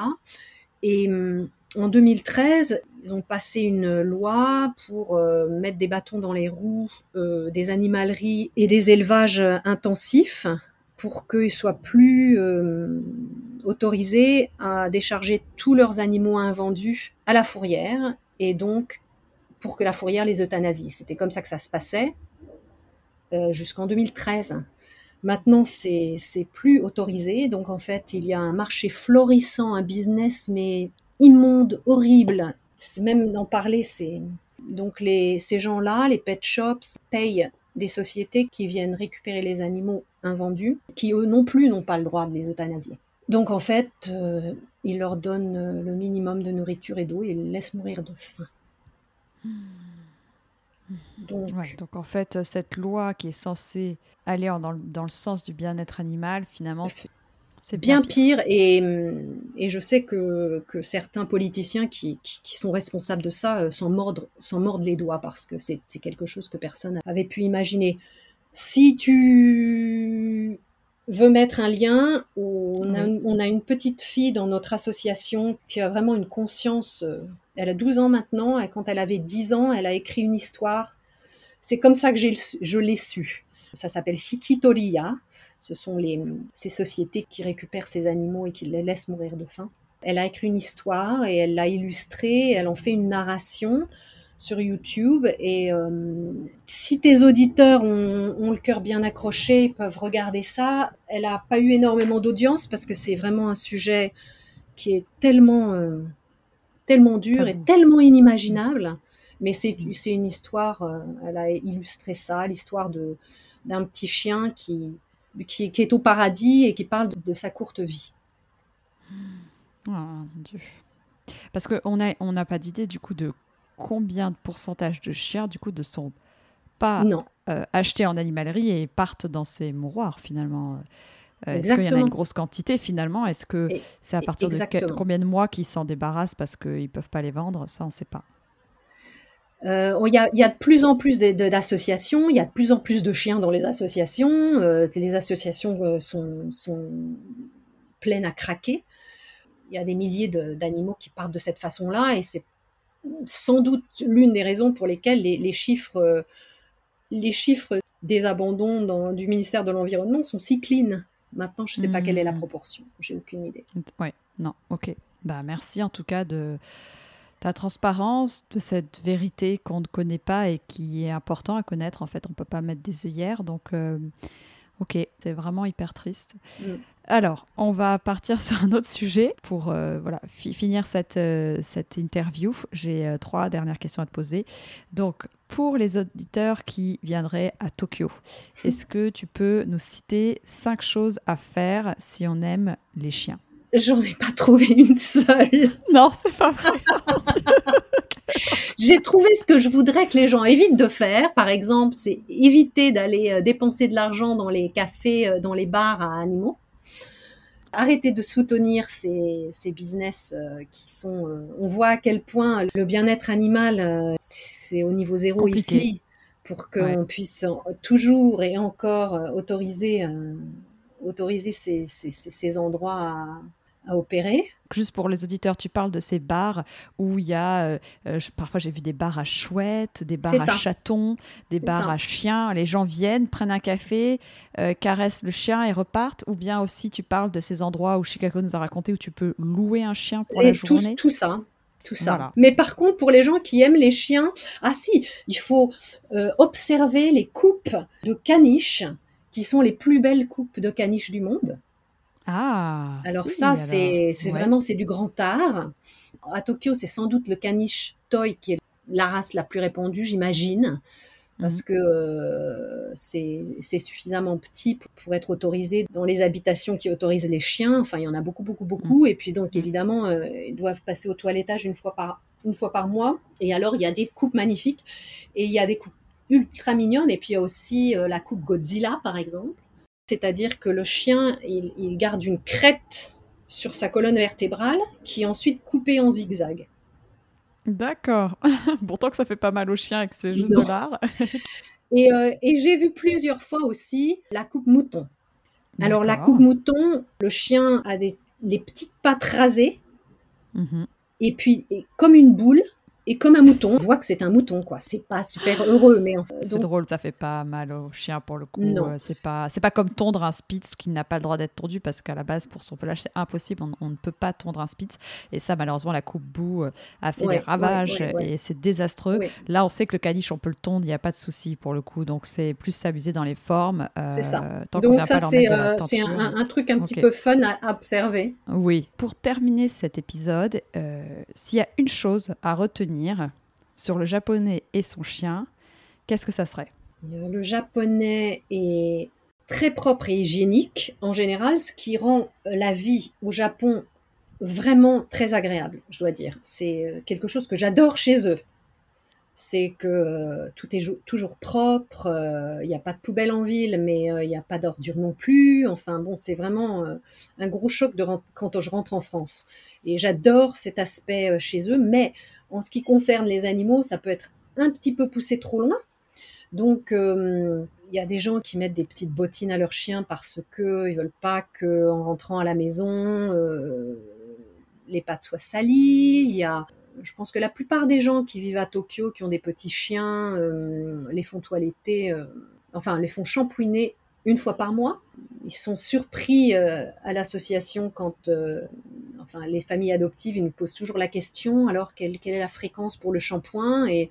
Et hum, en 2013, ils ont passé une loi pour euh, mettre des bâtons dans les roues euh, des animaleries et des élevages intensifs pour qu'ils soient plus autorisés à décharger tous leurs animaux invendus à la fourrière et donc pour que la fourrière les euthanasie. C'était comme ça que ça se passait euh, jusqu'en 2013. Maintenant, c'est plus autorisé. Donc, en fait, il y a un marché florissant, un business, mais immonde, horrible. Même d'en parler. Donc, les, ces gens-là, les pet shops, payent des sociétés qui viennent récupérer les animaux invendus, qui eux non plus n'ont pas le droit de les euthanasier. Donc, en fait, euh, ils leur donnent le minimum de nourriture et d'eau et ils les laissent mourir de faim. Donc... donc en fait, cette loi qui est censée aller dans, le, dans le sens du bien-être animal, finalement, c'est bien, pire. Et, et, je sais que, que certains politiciens qui, qui, sont responsables de ça euh, s'en mordent, mordent, les doigts parce que c'est quelque chose que personne n'avait pu imaginer. Si tu veux mettre un lien, on a, on a, une petite fille dans notre association qui a vraiment une conscience euh, elle a 12 ans maintenant, et quand elle avait 10 ans, elle a écrit une histoire. C'est comme ça que je l'ai su. Ça s'appelle Hikitoriya. Ce sont les, ces sociétés qui récupèrent ces animaux et qui les laissent mourir de faim. Elle a écrit une histoire et elle l'a illustrée. Elle en fait une narration sur YouTube. Et euh, si tes auditeurs ont, le cœur bien accroché, ils peuvent regarder ça. Elle n'a pas eu énormément d'audience parce que c'est vraiment un sujet qui est tellement, euh, tellement dur et tellement inimaginable. Mais c'est une histoire, euh, elle a illustré ça, l'histoire d'un petit chien qui, qui, est au paradis et qui parle de, sa courte vie. Oh, Dieu. Parce qu'on n'a on n'a pas d'idée du coup de combien de pourcentage de chiens, du coup, ne sont pas euh, achetés en animalerie et partent dans ces mouroirs, finalement euh, Est-ce qu'il y en a une grosse quantité, finalement? Est-ce que c'est à partir de combien de mois qu'ils s'en débarrassent parce qu'ils ne peuvent pas les vendre? Ça, on ne sait pas. Euh, il y, a, y, a, de plus en plus d'associations, il y a de plus en plus de chiens dans les associations. les associations sont, sont, pleines à craquer. Il y a des milliers d'animaux qui partent de cette façon-là et c'est sans doute l'une des raisons pour lesquelles les, chiffres, euh, les chiffres des abandons du ministère de l'Environnement sont si clean. Maintenant, je ne sais pas quelle est la hmm. proportion. J'ai aucune idée. Oui, non, ok. Bah, merci en tout cas de ta transparence, de cette vérité qu'on ne connaît pas et qui est important à connaître. En fait, on ne peut pas mettre des œillères. Donc, euh, ok, c'est vraiment hyper triste. Hmm. Alors, on va partir sur un autre sujet pour euh, voilà, finir cette, euh, cette interview. J'ai euh, trois dernières questions à te poser. Donc, pour les auditeurs qui viendraient à Tokyo, est-ce que tu peux nous citer cinq choses à faire si on aime les chiens? J'en ai pas trouvé une seule. Non, c'est pas vrai. J'ai trouvé ce que je voudrais que les gens évitent de faire. Par exemple, c'est éviter d'aller dépenser de l'argent dans les cafés, dans les bars à animaux arrêter de soutenir ces, ces business euh, qui sont. Euh, on voit à quel point le bien-être animal, euh, c'est au niveau zéro ici, pour qu'on puisse toujours et encore autoriser, autoriser ces, ces, ces endroits à, à opérer. Juste pour les auditeurs, tu parles de ces bars où il y a, euh, euh, parfois j'ai vu des bars à chouettes, des bars à chatons, des bars à chiens. Les gens viennent, prennent un café, euh, caressent le chien et repartent. Ou bien aussi tu parles de ces endroits où Chicago nous a raconté où tu peux louer un chien pour la journée. Tout, ça. Tout ça. Mais par contre, pour les gens qui aiment les chiens, ah si, il faut observer les coupes de caniches qui sont les plus belles coupes de caniches du monde. Ah. Alors ça, c'est vraiment c'est du grand art. À Tokyo, c'est sans doute le caniche toy qui est la race la plus répandue, j'imagine, parce mhm. que euh, c'est suffisamment petit pour, être autorisé dans les habitations qui autorisent les chiens. Enfin, il y en a beaucoup, beaucoup, beaucoup. Mhm. Et puis donc, mhm. évidemment, euh, ils doivent passer au toilettage une fois par une fois par mois. Et alors, il y a des coupes magnifiques et il y a des coupes ultra mignonnes. Et puis il y a aussi euh, la coupe Godzilla, par exemple c'est-à-dire que le chien, il, garde une crête sur sa colonne vertébrale qui est ensuite coupée en zigzag. D'accord. Pourtant que ça fait pas mal au chien et que c'est juste de l'art. Euh, et, j'ai vu plusieurs fois aussi la coupe mouton. Alors la coupe mouton, le chien a des, les petites pattes rasées. Mhm. Et puis, comme une boule, et comme un mouton, on voit que c'est un mouton, quoi. C'est pas super heureux, mais en fait. C'est drôle, ça fait pas mal au chien pour le coup. Non. Euh, c'est pas, c'est pas comme tondre un spitz qui n'a pas le droit d'être tondu parce qu'à la base, pour son pelage, c'est impossible. On, ne peut pas tondre un spitz. Et ça, malheureusement, la coupe boue euh, a fait des ravages et c'est désastreux. Là, on sait que le caniche, on peut le tondre, il n'y a pas de souci pour le coup. Donc, c'est plus s'amuser dans les formes. Euh, c'est ça. Donc, ça, c'est un, truc un petit peu fun à observer. Oui. Pour terminer cet épisode, s'il y a une chose à retenir, sur le japonais et son chien, qu'est-ce que ça serait? Le japonais est très propre et hygiénique en général, ce qui rend la vie au Japon vraiment très agréable, je dois dire. C'est euh, quelque chose que j'adore chez eux. C'est que euh, tout est toujours propre, il euh, n'y a pas de poubelle en ville, mais il n'y a pas d'ordure non plus. Enfin bon, c'est vraiment un gros choc quand je rentre en France. Et j'adore cet aspect chez eux, mais en ce qui concerne les animaux, ça peut être un petit peu poussé trop loin. Donc, euh, il y a des gens qui mettent des petites bottines à leurs chiens parce qu'ils ne veulent pas qu'en rentrant à la maison, euh, les pattes soient salies. Y a, je pense que la plupart des gens qui vivent à Tokyo, qui ont des petits chiens, euh, les font toiletter enfin, les font shampouiner une fois par mois. Ils sont surpris euh, à l'association quand euh, enfin, les familles adoptives ils nous posent toujours la question alors quelle, quelle est la fréquence pour le shampoing et,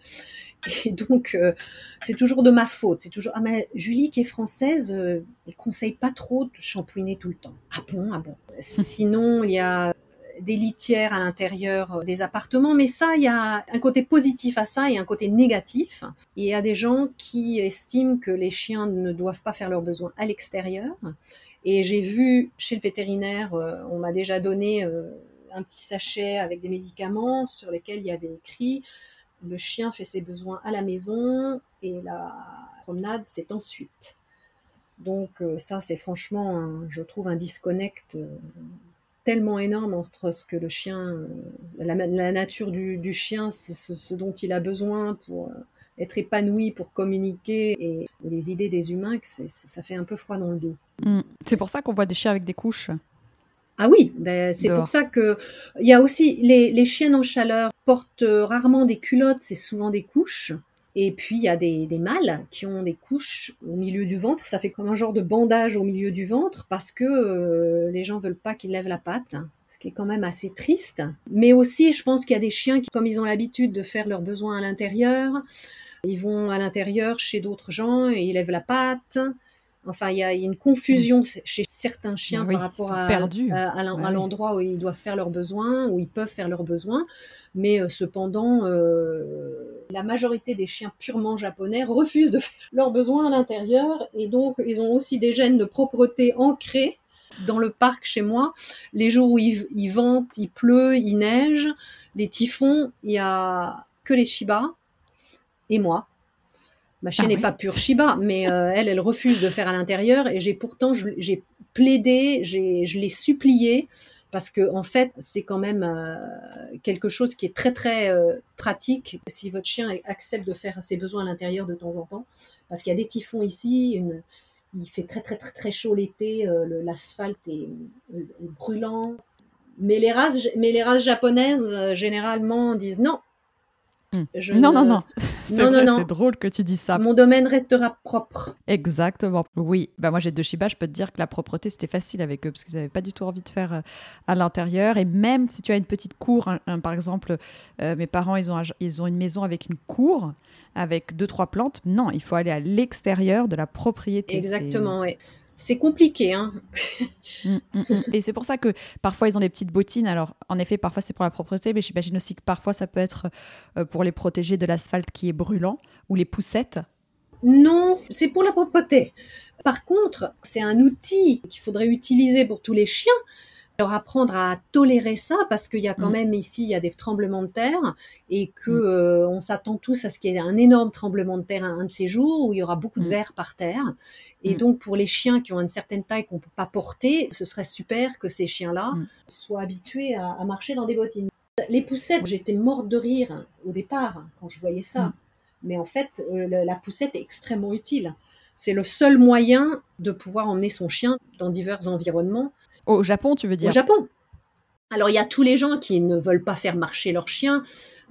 et donc euh, c'est toujours de ma faute. C'est toujours ah mais Julie qui est française, elle conseille pas trop de shampouiner tout le temps. Ah bon ah bon. Sinon il y a des litières à l'intérieur euh, des appartements, mais ça, il y a un côté positif à ça et un côté négatif. Il y a des gens qui estiment que les chiens ne doivent pas faire leurs besoins à l'extérieur. Et j'ai vu chez le vétérinaire, euh, on m'a déjà donné euh, un petit sachet avec des médicaments sur lesquels il y avait écrit le chien fait ses besoins à la maison et la promenade c'est ensuite. Donc ça c'est franchement, je trouve un disconnect tellement énorme entre ce que le chien, euh, la, nature du, chien, c'est ce, dont il a besoin pour euh, être épanoui, pour communiquer, et, les idées des humains, que ça fait un peu froid dans le dos. Mm. C'est pour ça qu'on voit des chiens avec des couches. Ah oui, ben c'est pour ça que il y a aussi les, les chiennes en chaleur portent rarement des culottes, c'est souvent des couches. Et puis, il y a des, mâles qui ont des couches au milieu du ventre. Ça fait comme un genre de bandage au milieu du ventre parce que euh, les gens veulent pas qu'ils lèvent la patte, ce qui est quand même assez triste. Mais aussi, je pense qu'il y a des chiens qui, comme ils ont l'habitude de faire leurs besoins à l'intérieur, ils vont à l'intérieur chez d'autres gens et ils lèvent la patte. Enfin, il y, a, une confusion chez certains chiens par rapport à, à, l'endroit où ils doivent faire leurs besoins, où ils peuvent faire leurs besoins. Mais euh, cependant, euh, la majorité des chiens purement japonais refusent de faire leurs besoins à l'intérieur. Et donc, ils ont aussi des gènes de propreté ancrés dans le parc chez moi. Les jours où il, il vente, il pleut, il neige, les typhons, il y a que les Shiba et moi. Ma chienne ah n'est pas pure Shiba, mais euh, elle, elle refuse de faire à l'intérieur. Et j'ai pourtant, j'ai plaidé, je l'ai supplié parce que en fait, c'est quand même euh, quelque chose qui est très très euh, pratique si votre chien accepte de faire ses besoins à l'intérieur de temps en temps, parce qu'il y a des typhons ici. Une, il fait très très très très chaud l'été, l'asphalte est, est, brûlant. Mais les races, mais les races japonaises généralement disent non, Hmm. non, non, non, C'est drôle que tu dis ça. Mon domaine restera propre. Exactement. Oui. Bah, moi, j'ai deux Shiba. Je peux te dire que la propreté, c'était facile avec eux parce qu'ils n'avaient pas du tout envie de faire euh, à l'intérieur. Et même si tu as une petite cour, par exemple, euh, mes parents, ils ont, ils ont une maison avec une cour, avec deux, trois plantes. Non, il faut aller à l'extérieur de la propriété. Exactement, oui c'est compliqué. Hein mm, mm, mm. Et c'est pour ça que parfois ils ont des petites bottines. Alors, en effet, parfois c'est pour la propreté, mais j'imagine aussi que parfois ça peut être euh, pour les protéger de l'asphalte qui est brûlant ou les poussettes. Non, c'est pour la propreté. Par contre, c'est un outil qu'il faudrait utiliser pour tous les chiens leur apprendre à tolérer ça parce qu'il y a quand mm. même ici il y a des tremblements de terre et que mm. euh, on s'attend tous à ce qu'il y ait un énorme tremblement de terre un, de ces jours où il y aura beaucoup de mm. verre par terre. Et donc pour les chiens qui ont une certaine taille qu'on peut pas porter ce serait super que ces chiens là soient habitués à, marcher dans des bottines. Les poussettes j'étais morte de rire au départ quand je voyais ça. Mais en fait euh, la poussette est extrêmement utile. C'est le seul moyen de pouvoir emmener son chien dans divers environnements au Japon, tu veux dire Au Japon. Alors il y a tous les gens qui ne veulent pas faire marcher leurs chiens,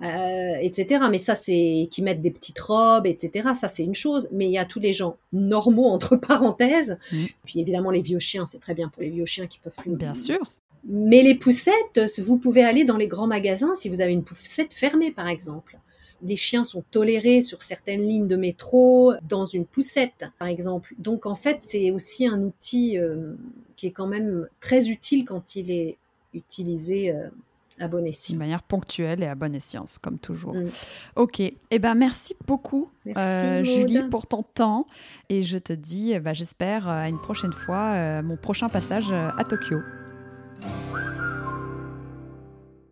euh, etc. Mais ça c'est qui mettent des petites robes, etc. Ça c'est une chose. Mais il y a tous les gens normaux entre parenthèses. Mm. Puis évidemment les vieux chiens, c'est très bien pour les vieux chiens qui peuvent plus. Bien sûr. Mais les poussettes, vous pouvez aller dans les grands magasins si vous avez une poussette fermée par exemple. Les chiens sont tolérés sur certaines lignes de métro, dans une poussette, par exemple. Donc, en fait, c'est aussi un outil euh, qui est quand même très utile quand il est utilisé euh, à bon escient. De manière ponctuelle et à bon escient, comme toujours. Mm. Ok. Eh ben, merci beaucoup, euh, Julie, pour ton temps. Et je te dis, eh ben, j'espère, à une prochaine fois, mon prochain passage à Tokyo.